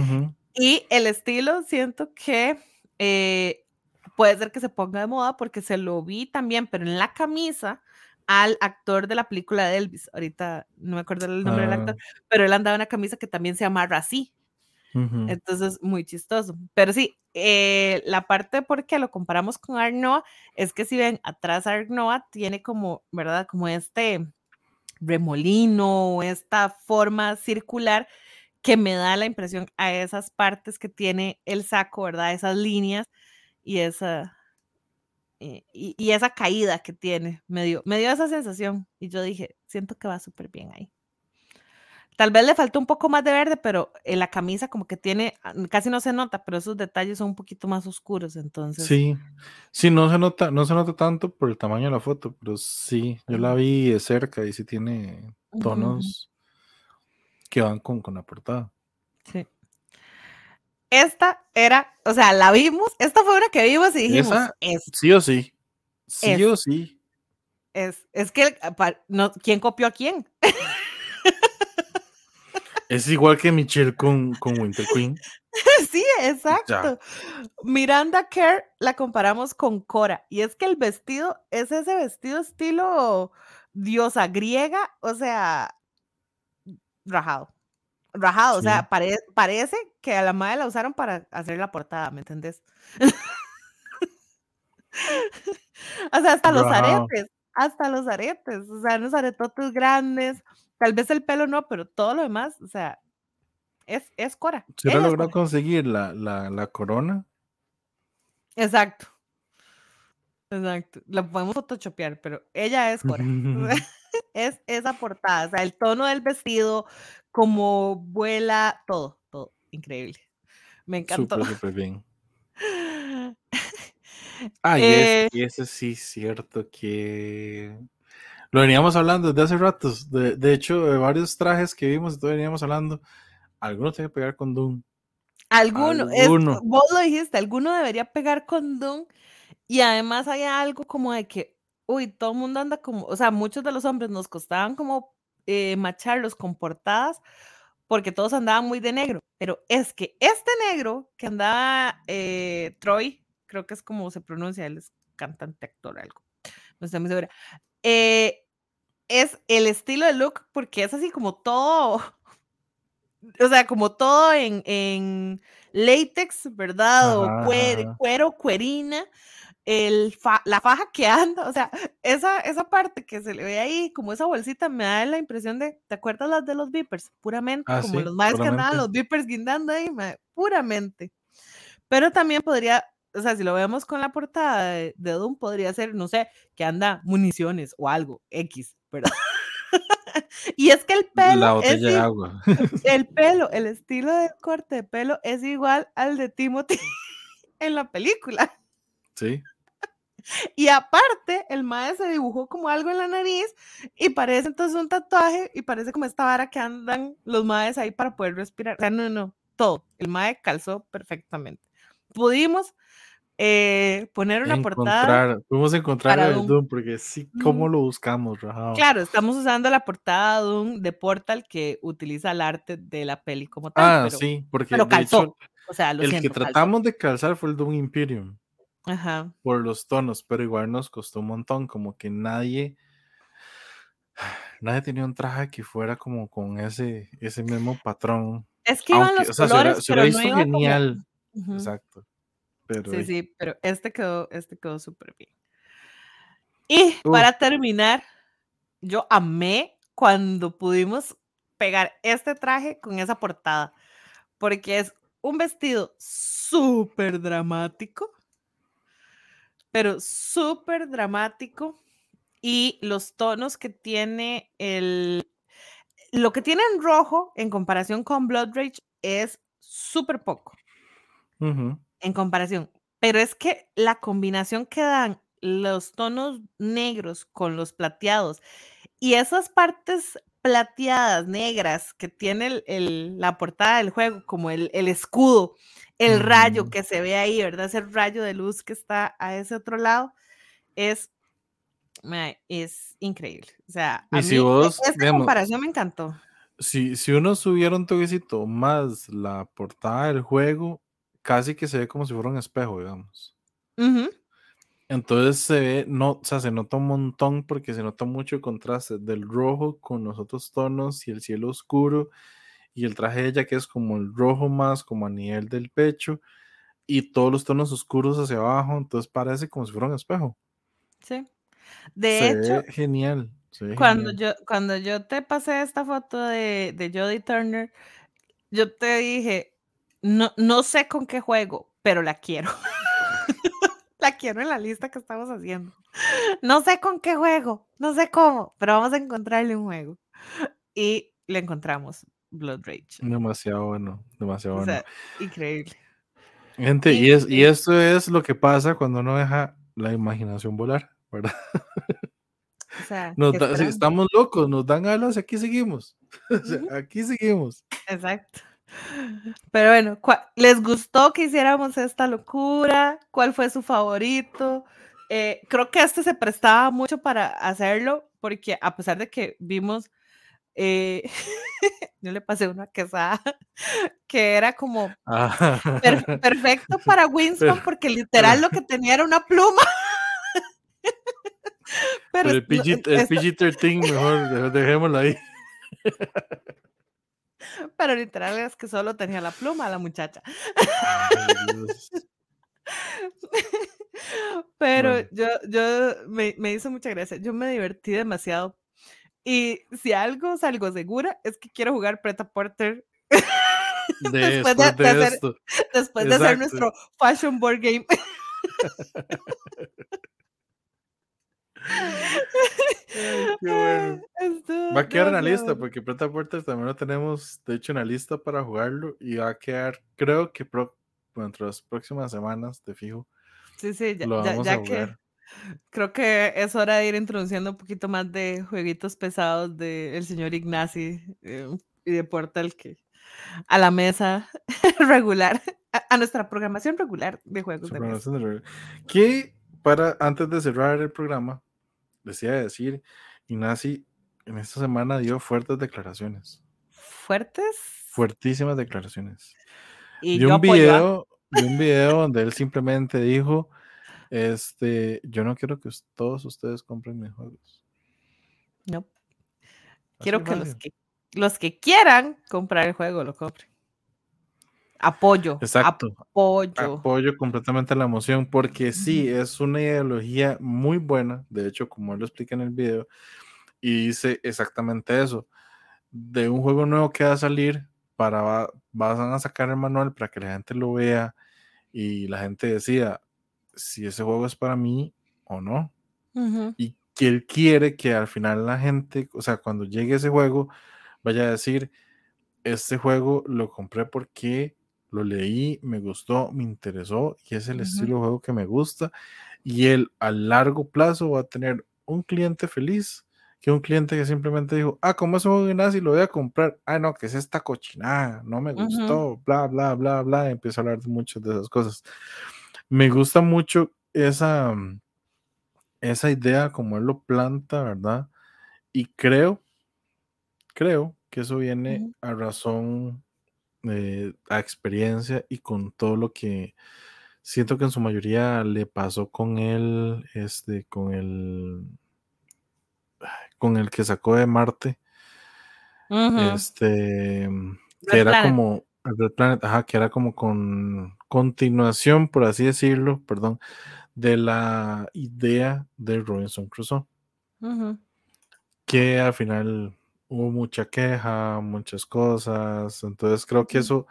Y el estilo, siento que eh, puede ser que se ponga de moda porque se lo vi también, pero en la camisa al actor de la película de Elvis. Ahorita no me acuerdo el nombre del actor, ah. pero él andaba una camisa que también se amarra así. Entonces, muy chistoso. Pero sí, eh, la parte porque lo comparamos con Arnoa es que si ven atrás Arnoa tiene como, ¿verdad? Como este remolino, esta forma circular que me da la impresión a esas partes que tiene el saco, ¿verdad? Esas líneas y esa, eh, y, esa caída que tiene, me dio, me dio esa sensación y yo dije, siento que va súper bien ahí. Tal vez le faltó un poco más de verde, pero en la camisa como que tiene, ah, casi no se nota, pero esos detalles son un poquito más oscuros, entonces. Sí, sí, no se nota, no se nota tanto por el tamaño de la foto, pero sí, yo la vi de cerca y sí tiene tonos que van con, con la portada. Sí. Esta era, o sea, la vimos, esta fue una que vimos y dijimos, es. Sí o sí. Sí o sí. Es, es que, no, ¿quién copió a quién? *laughs* Es igual que Michelle con, con Winter Queen. *laughs* Sí, exacto. Miranda Kerr la comparamos con Cora. Y es que el vestido es ese vestido estilo diosa griega, o sea, rajado. Rajado, o sea, parece que a la madre la usaron para hacer la portada, ¿me entendés? *laughs* o sea, hasta los aretes, hasta los aretes, o sea, unos aretotes grandes, Tal vez el pelo no, pero todo lo demás, o sea, es, es Cora. ¿Se logró conseguir la, la, corona? Exacto. Exacto. La podemos photoshopear, pero ella es Cora. *laughs* *laughs* es esa portada, o sea, el tono del vestido, como vuela, todo, todo. Increíble. Me encantó. Súper, súper bien. *laughs* Ah, y, eh, y eso sí es cierto que lo veníamos hablando desde hace ratos. De, de hecho, de varios trajes que vimos, todo veníamos hablando. Algunos tiene que pegar con Doom. Alguno, vos lo dijiste, alguno debería pegar con Doom. Y además hay algo como de que, uy, todo el mundo anda como, o sea, muchos de los hombres nos costaban como eh, macharlos con portadas porque todos andaban muy de negro. Pero es que este negro que andaba eh, Troy, creo que es como se pronuncia, él es cantante, actor, algo. No estoy muy segura. Eh, es el estilo de look porque es así como todo, *laughs* o sea, como todo en, en látex, ¿verdad? o cuero, cuerina, el la faja que anda, o sea, esa, esa parte que se le ve ahí, como esa bolsita, me da la impresión de, ¿te acuerdas las de los Vipers? Puramente, ah, como los más que andaban los Vipers guindando ahí, puramente. Pero también podría o sea, si lo vemos con la portada de, Doom, podría ser, no sé, que anda municiones o algo, X, ¿verdad? *laughs* y es que el pelo. La botella de agua. el *laughs* pelo, el estilo de corte de pelo es igual al de Timothy *laughs* en la película. Sí. Y aparte, el maestro se dibujó como algo en la nariz y parece entonces un tatuaje y parece como esta vara que andan los maes ahí para poder respirar. O sea, no, no, todo. El mae calzó perfectamente. Pudimos eh, poner una portada. Pudimos encontrar el Doom, porque sí, ¿cómo lo buscamos, Claro, estamos usando la portada Doom de Portal que utiliza el arte de la peli como tal. Ah, sí, porque calzó. o sea, el que tratamos de calzar fue el Doom Imperium. Ajá. Por los tonos, pero igual nos costó un montón, como que nadie *sighs* nadie tenía un traje que fuera como con ese, ese mismo patrón. Es que iban los colores, se hubiera, genial. Exacto sí, sí, pero este quedó, este quedó súper bien. Y para terminar, yo amé cuando pudimos pegar este traje con esa portada, porque es un vestido súper dramático, pero súper dramático y los tonos que tiene el, lo que tiene en rojo en comparación con Blood Rage es súper poco en comparación. Pero es que la combinación que dan los tonos negros con los plateados y esas partes plateadas, negras que tiene el- el- la portada del juego, como el, el escudo, el rayo Ujú. que se ve ahí, ¿verdad? Ese rayo de luz que está a ese otro lado, es, es increíble. O sea, a Y si mí e- vos, esta digamos, comparación me encantó. si, si uno subiera un toquecito más la portada del juego, casi que se ve como si fuera un espejo, digamos. Entonces se ve, no, o sea, se nota un montón porque se nota mucho el contraste del rojo con los otros tonos y el cielo oscuro y el traje de ella que es como el rojo más como a nivel del pecho y todos los tonos oscuros hacia abajo, entonces parece como si fuera un espejo. sí. De Se hecho, ve genial, se ve cuando genial. yo, cuando yo te pasé esta foto de, de Jodie Turner, yo te dije, no, no sé con qué juego, pero la quiero. *laughs* la quiero en la lista que estamos haciendo. No sé con qué juego, no sé cómo, pero vamos a encontrarle un juego. Y le encontramos Blood Rage. Demasiado bueno, demasiado O bueno. increíble. Gente, y, es, y increíble. esto es lo que pasa cuando uno deja la imaginación volar, ¿verdad? *laughs* O sea, Nos ¿qué da- si esperamos? estamos locos, nos dan alas y aquí seguimos. *laughs* O sea, Ujú. aquí seguimos. Exacto. Pero bueno, ¿cuál- ¿les gustó que hiciéramos esta locura? ¿Cuál fue su favorito? Eh, creo que este se prestaba mucho para hacerlo, porque a pesar de que vimos, eh, *laughs* yo le pasé una quesada *laughs* que era como Ah, per- *laughs* perfecto para Winston, porque literal lo que tenía era una pluma. Pero pero el, es- no, PG, es- el esto- PG-13 mejor, de- dejémoslo ahí. Pero literal es que solo tenía la pluma la muchacha. *laughs* Pero Bueno, yo, yo me, me hizo mucha gracia. Yo me divertí demasiado. Y si algo salgo segura es que quiero jugar Preta Porter *laughs* de, después de, de de hacer, después de hacer nuestro Fashion Board Game. *laughs* Ay, qué bueno. Estuvo Va a quedar en la lista bueno. porque Preta Porter también lo tenemos, de hecho, en la lista para jugarlo y va a quedar, creo que pro- dentro de las próximas semanas, te fijo, Sí, sí, ya, lo ya, vamos a ya que jugar. creo que es hora de ir introduciendo un poquito más de jueguitos pesados del señor Ignasi eh, y de Portal que a la mesa *laughs* regular, a, a nuestra programación regular de juegos de mesa. de Que para antes de cerrar el programa, les iba a decir, en esta semana dio fuertes declaraciones, Fuertes. fuertísimas declaraciones. Y yo un. ¿ah? video, vi un video donde él simplemente dijo, este, yo no quiero que todos ustedes compren mis juegos. No. Quiero que los, que los que quieran comprar el juego lo compren. Apoyo. Exacto. Apoyo. Apoyo completamente la emoción porque sí, es una ideología muy buena, de hecho, como él lo explica en el video, y dice exactamente eso. De un juego nuevo que va a salir, para va- van a sacar el manual para que la gente lo vea y la gente decida si ese juego es para mí o no. Ujú, Y que él quiere que al final la gente, o sea, cuando llegue ese juego, vaya a decir, este juego lo compré porque lo leí, me gustó, me interesó y es el Ujú. estilo de juego que me gusta. Y él a largo plazo va a tener un cliente feliz que un cliente que simplemente dijo, ah, como es un juego de nazi, lo voy a comprar. Ah, no, que es esta cochinada, no me gustó, bla, bla, bla, bla. Y empiezo a hablar de muchas de esas cosas. Me gusta mucho esa, mm, esa idea como él lo planta, ¿verdad? Y creo, creo que eso viene Ujú. a razón, eh, a experiencia y con todo lo que siento que en su mayoría le pasó con él, este, con el, con el que sacó de Marte, este, que Red era Planet. como, el Red Planet, ajá, que era como con continuación, por así decirlo, perdón, de la idea de Robinson Crusoe. Que al final hubo mucha queja, muchas cosas, entonces creo que eso,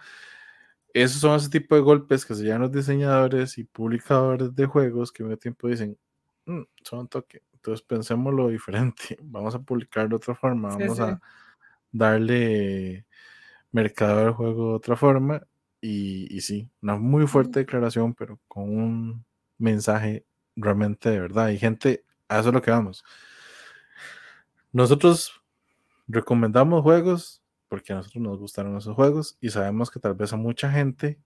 esos son ese tipo de golpes que se llevan los diseñadores y publicadores de juegos que al mismo tiempo dicen, "Mm, son toque, entonces pensémoslo diferente, *laughs* vamos a publicar de otra forma, vamos sí. a darle mercado del juego de otra forma. Y, y sí, una muy fuerte declaración, pero con un mensaje realmente de verdad. Y gente, a eso es lo que vamos. Nosotros recomendamos juegos porque a nosotros nos gustaron esos juegos y sabemos que tal vez a mucha gente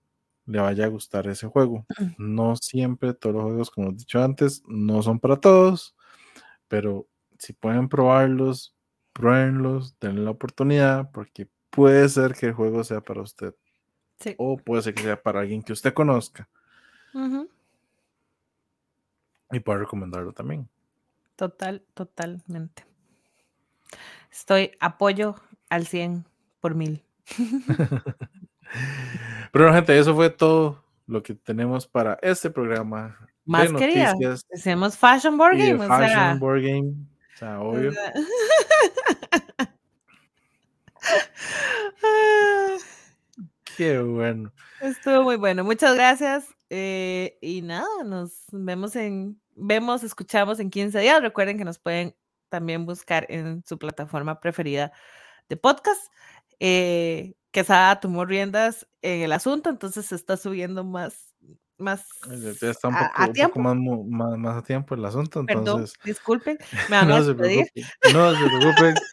le vaya a gustar ese juego. No siempre todos los juegos, como he dicho antes, no son para todos, pero si pueden probarlos, pruébenlos, denle la oportunidad, porque puede ser que el juego sea para usted. O puede ser que sea para alguien que usted conozca. Y puede recomendarlo también. Total, totalmente. Estoy apoyo al 100 por mil. *laughs* Pero gente, eso fue todo lo que tenemos para este programa. Más quería. Hacemos Fashion Board Game. fashion Board Game. O sea, obvio. *laughs* Qué bueno. Estuvo muy bueno. Muchas gracias. Eh, y nada, nos vemos en, vemos, escuchamos en 15 días. Recuerden que nos pueden también buscar en su plataforma preferida de podcast. Eh, Quesada tomó riendas en el asunto, entonces se está subiendo más, más ya está un poco, a, tiempo. más, más, a tiempo el asunto, entonces. Perdón, disculpen, *laughs* me van a despedir. no se preocupen. *laughs*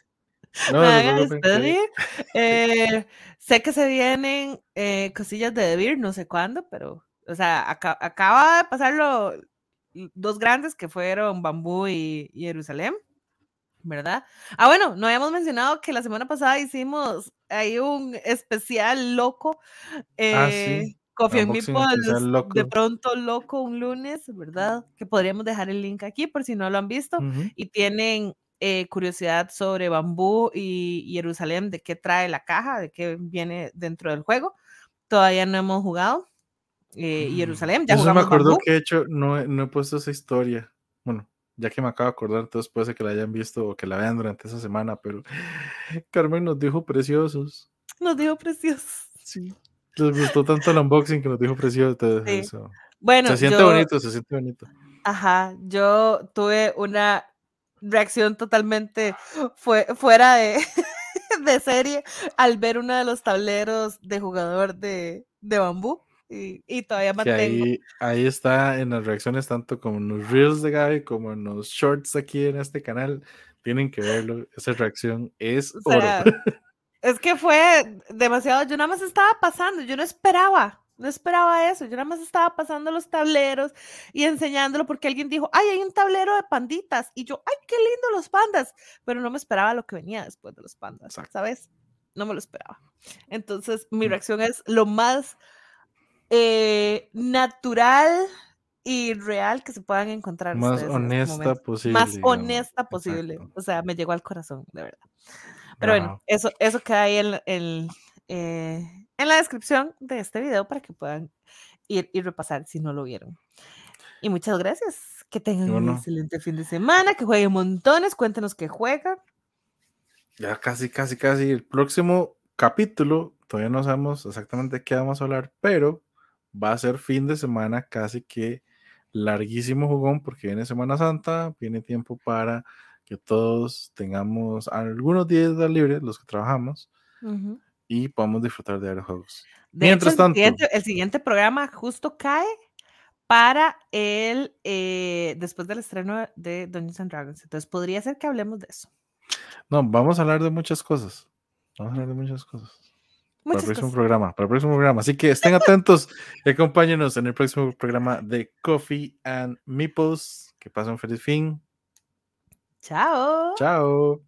No me van a despedir. *laughs* Eh, sé que se vienen eh, cosillas de Debir, no sé cuándo, pero, o sea, acaba de pasar dos grandes que fueron Bambú y, y Jerusalén. ¿Verdad? Ah, bueno, no habíamos mencionado que la semana pasada hicimos ahí un especial loco. ah, sí. Eh, Coffee and de pronto loco un lunes, ¿verdad? Que podríamos dejar el link aquí por si no lo han visto y tienen eh, curiosidad sobre Bambú y, Jerusalén, de qué trae la caja, de qué viene dentro del juego. Todavía no hemos jugado. Eh, mm. Jerusalén, ya Eso me acuerdo que he hecho, no, no he puesto esa historia. Bueno, ya que me acabo de acordar, entonces puede ser que la hayan visto o que la vean durante esa semana, pero *laughs* Carmen nos dijo preciosos. Nos dijo preciosos. Sí. Les gustó tanto el unboxing que nos dijo preciosos. Bueno, se siente bonito, se siente bonito. Ajá, yo tuve una reacción totalmente fuera de, *laughs* de serie al ver uno de los tableros de jugador de, de bambú. Y, todavía mantengo. Ahí, ahí, está en las reacciones, tanto como en los reels de Gaby, como en los shorts aquí en este canal. Tienen que verlo. Esa reacción es oro. Es que fue demasiado. Yo nada más estaba pasando, yo no esperaba. No esperaba eso, yo nada más estaba pasando los tableros y enseñándolo porque alguien dijo, ay, hay un tablero de panditas. Y yo, ay, qué lindo los pandas. Pero no me esperaba lo que venía después de los pandas, ¿sabes? No me lo esperaba. Entonces, mi mm. reacción es lo más eh, natural y real que se puedan encontrar. Más honesta posible. Más honesta posible. O sea, me llegó al corazón, de verdad. Pero bueno, eso, eso queda ahí en, en, eh, en, la descripción de este video para que puedan ir y repasar si no lo vieron. Y muchas gracias. Que tengan un excelente fin de semana, que jueguen montones, cuéntenos qué juegan. Ya casi, casi, casi. El próximo capítulo, todavía no sabemos exactamente qué vamos a hablar, pero va a ser fin de semana casi que larguísimo jugón porque viene Semana Santa, viene tiempo para que todos tengamos algunos días de libre, los que trabajamos, y podamos disfrutar de los juegos. Mientras tanto, el siguiente, programa justo cae para el eh, después del estreno de Dungeons and Dragons. Entonces podría ser que hablemos de eso. No, vamos a hablar de muchas cosas. Vamos a hablar de muchas cosas para el próximo programa, para el próximo programa. Así que estén atentos y *laughs* acompáñenos en el próximo programa de Coffee and Meeples. Que pasen un feliz fin. Chao. Chao.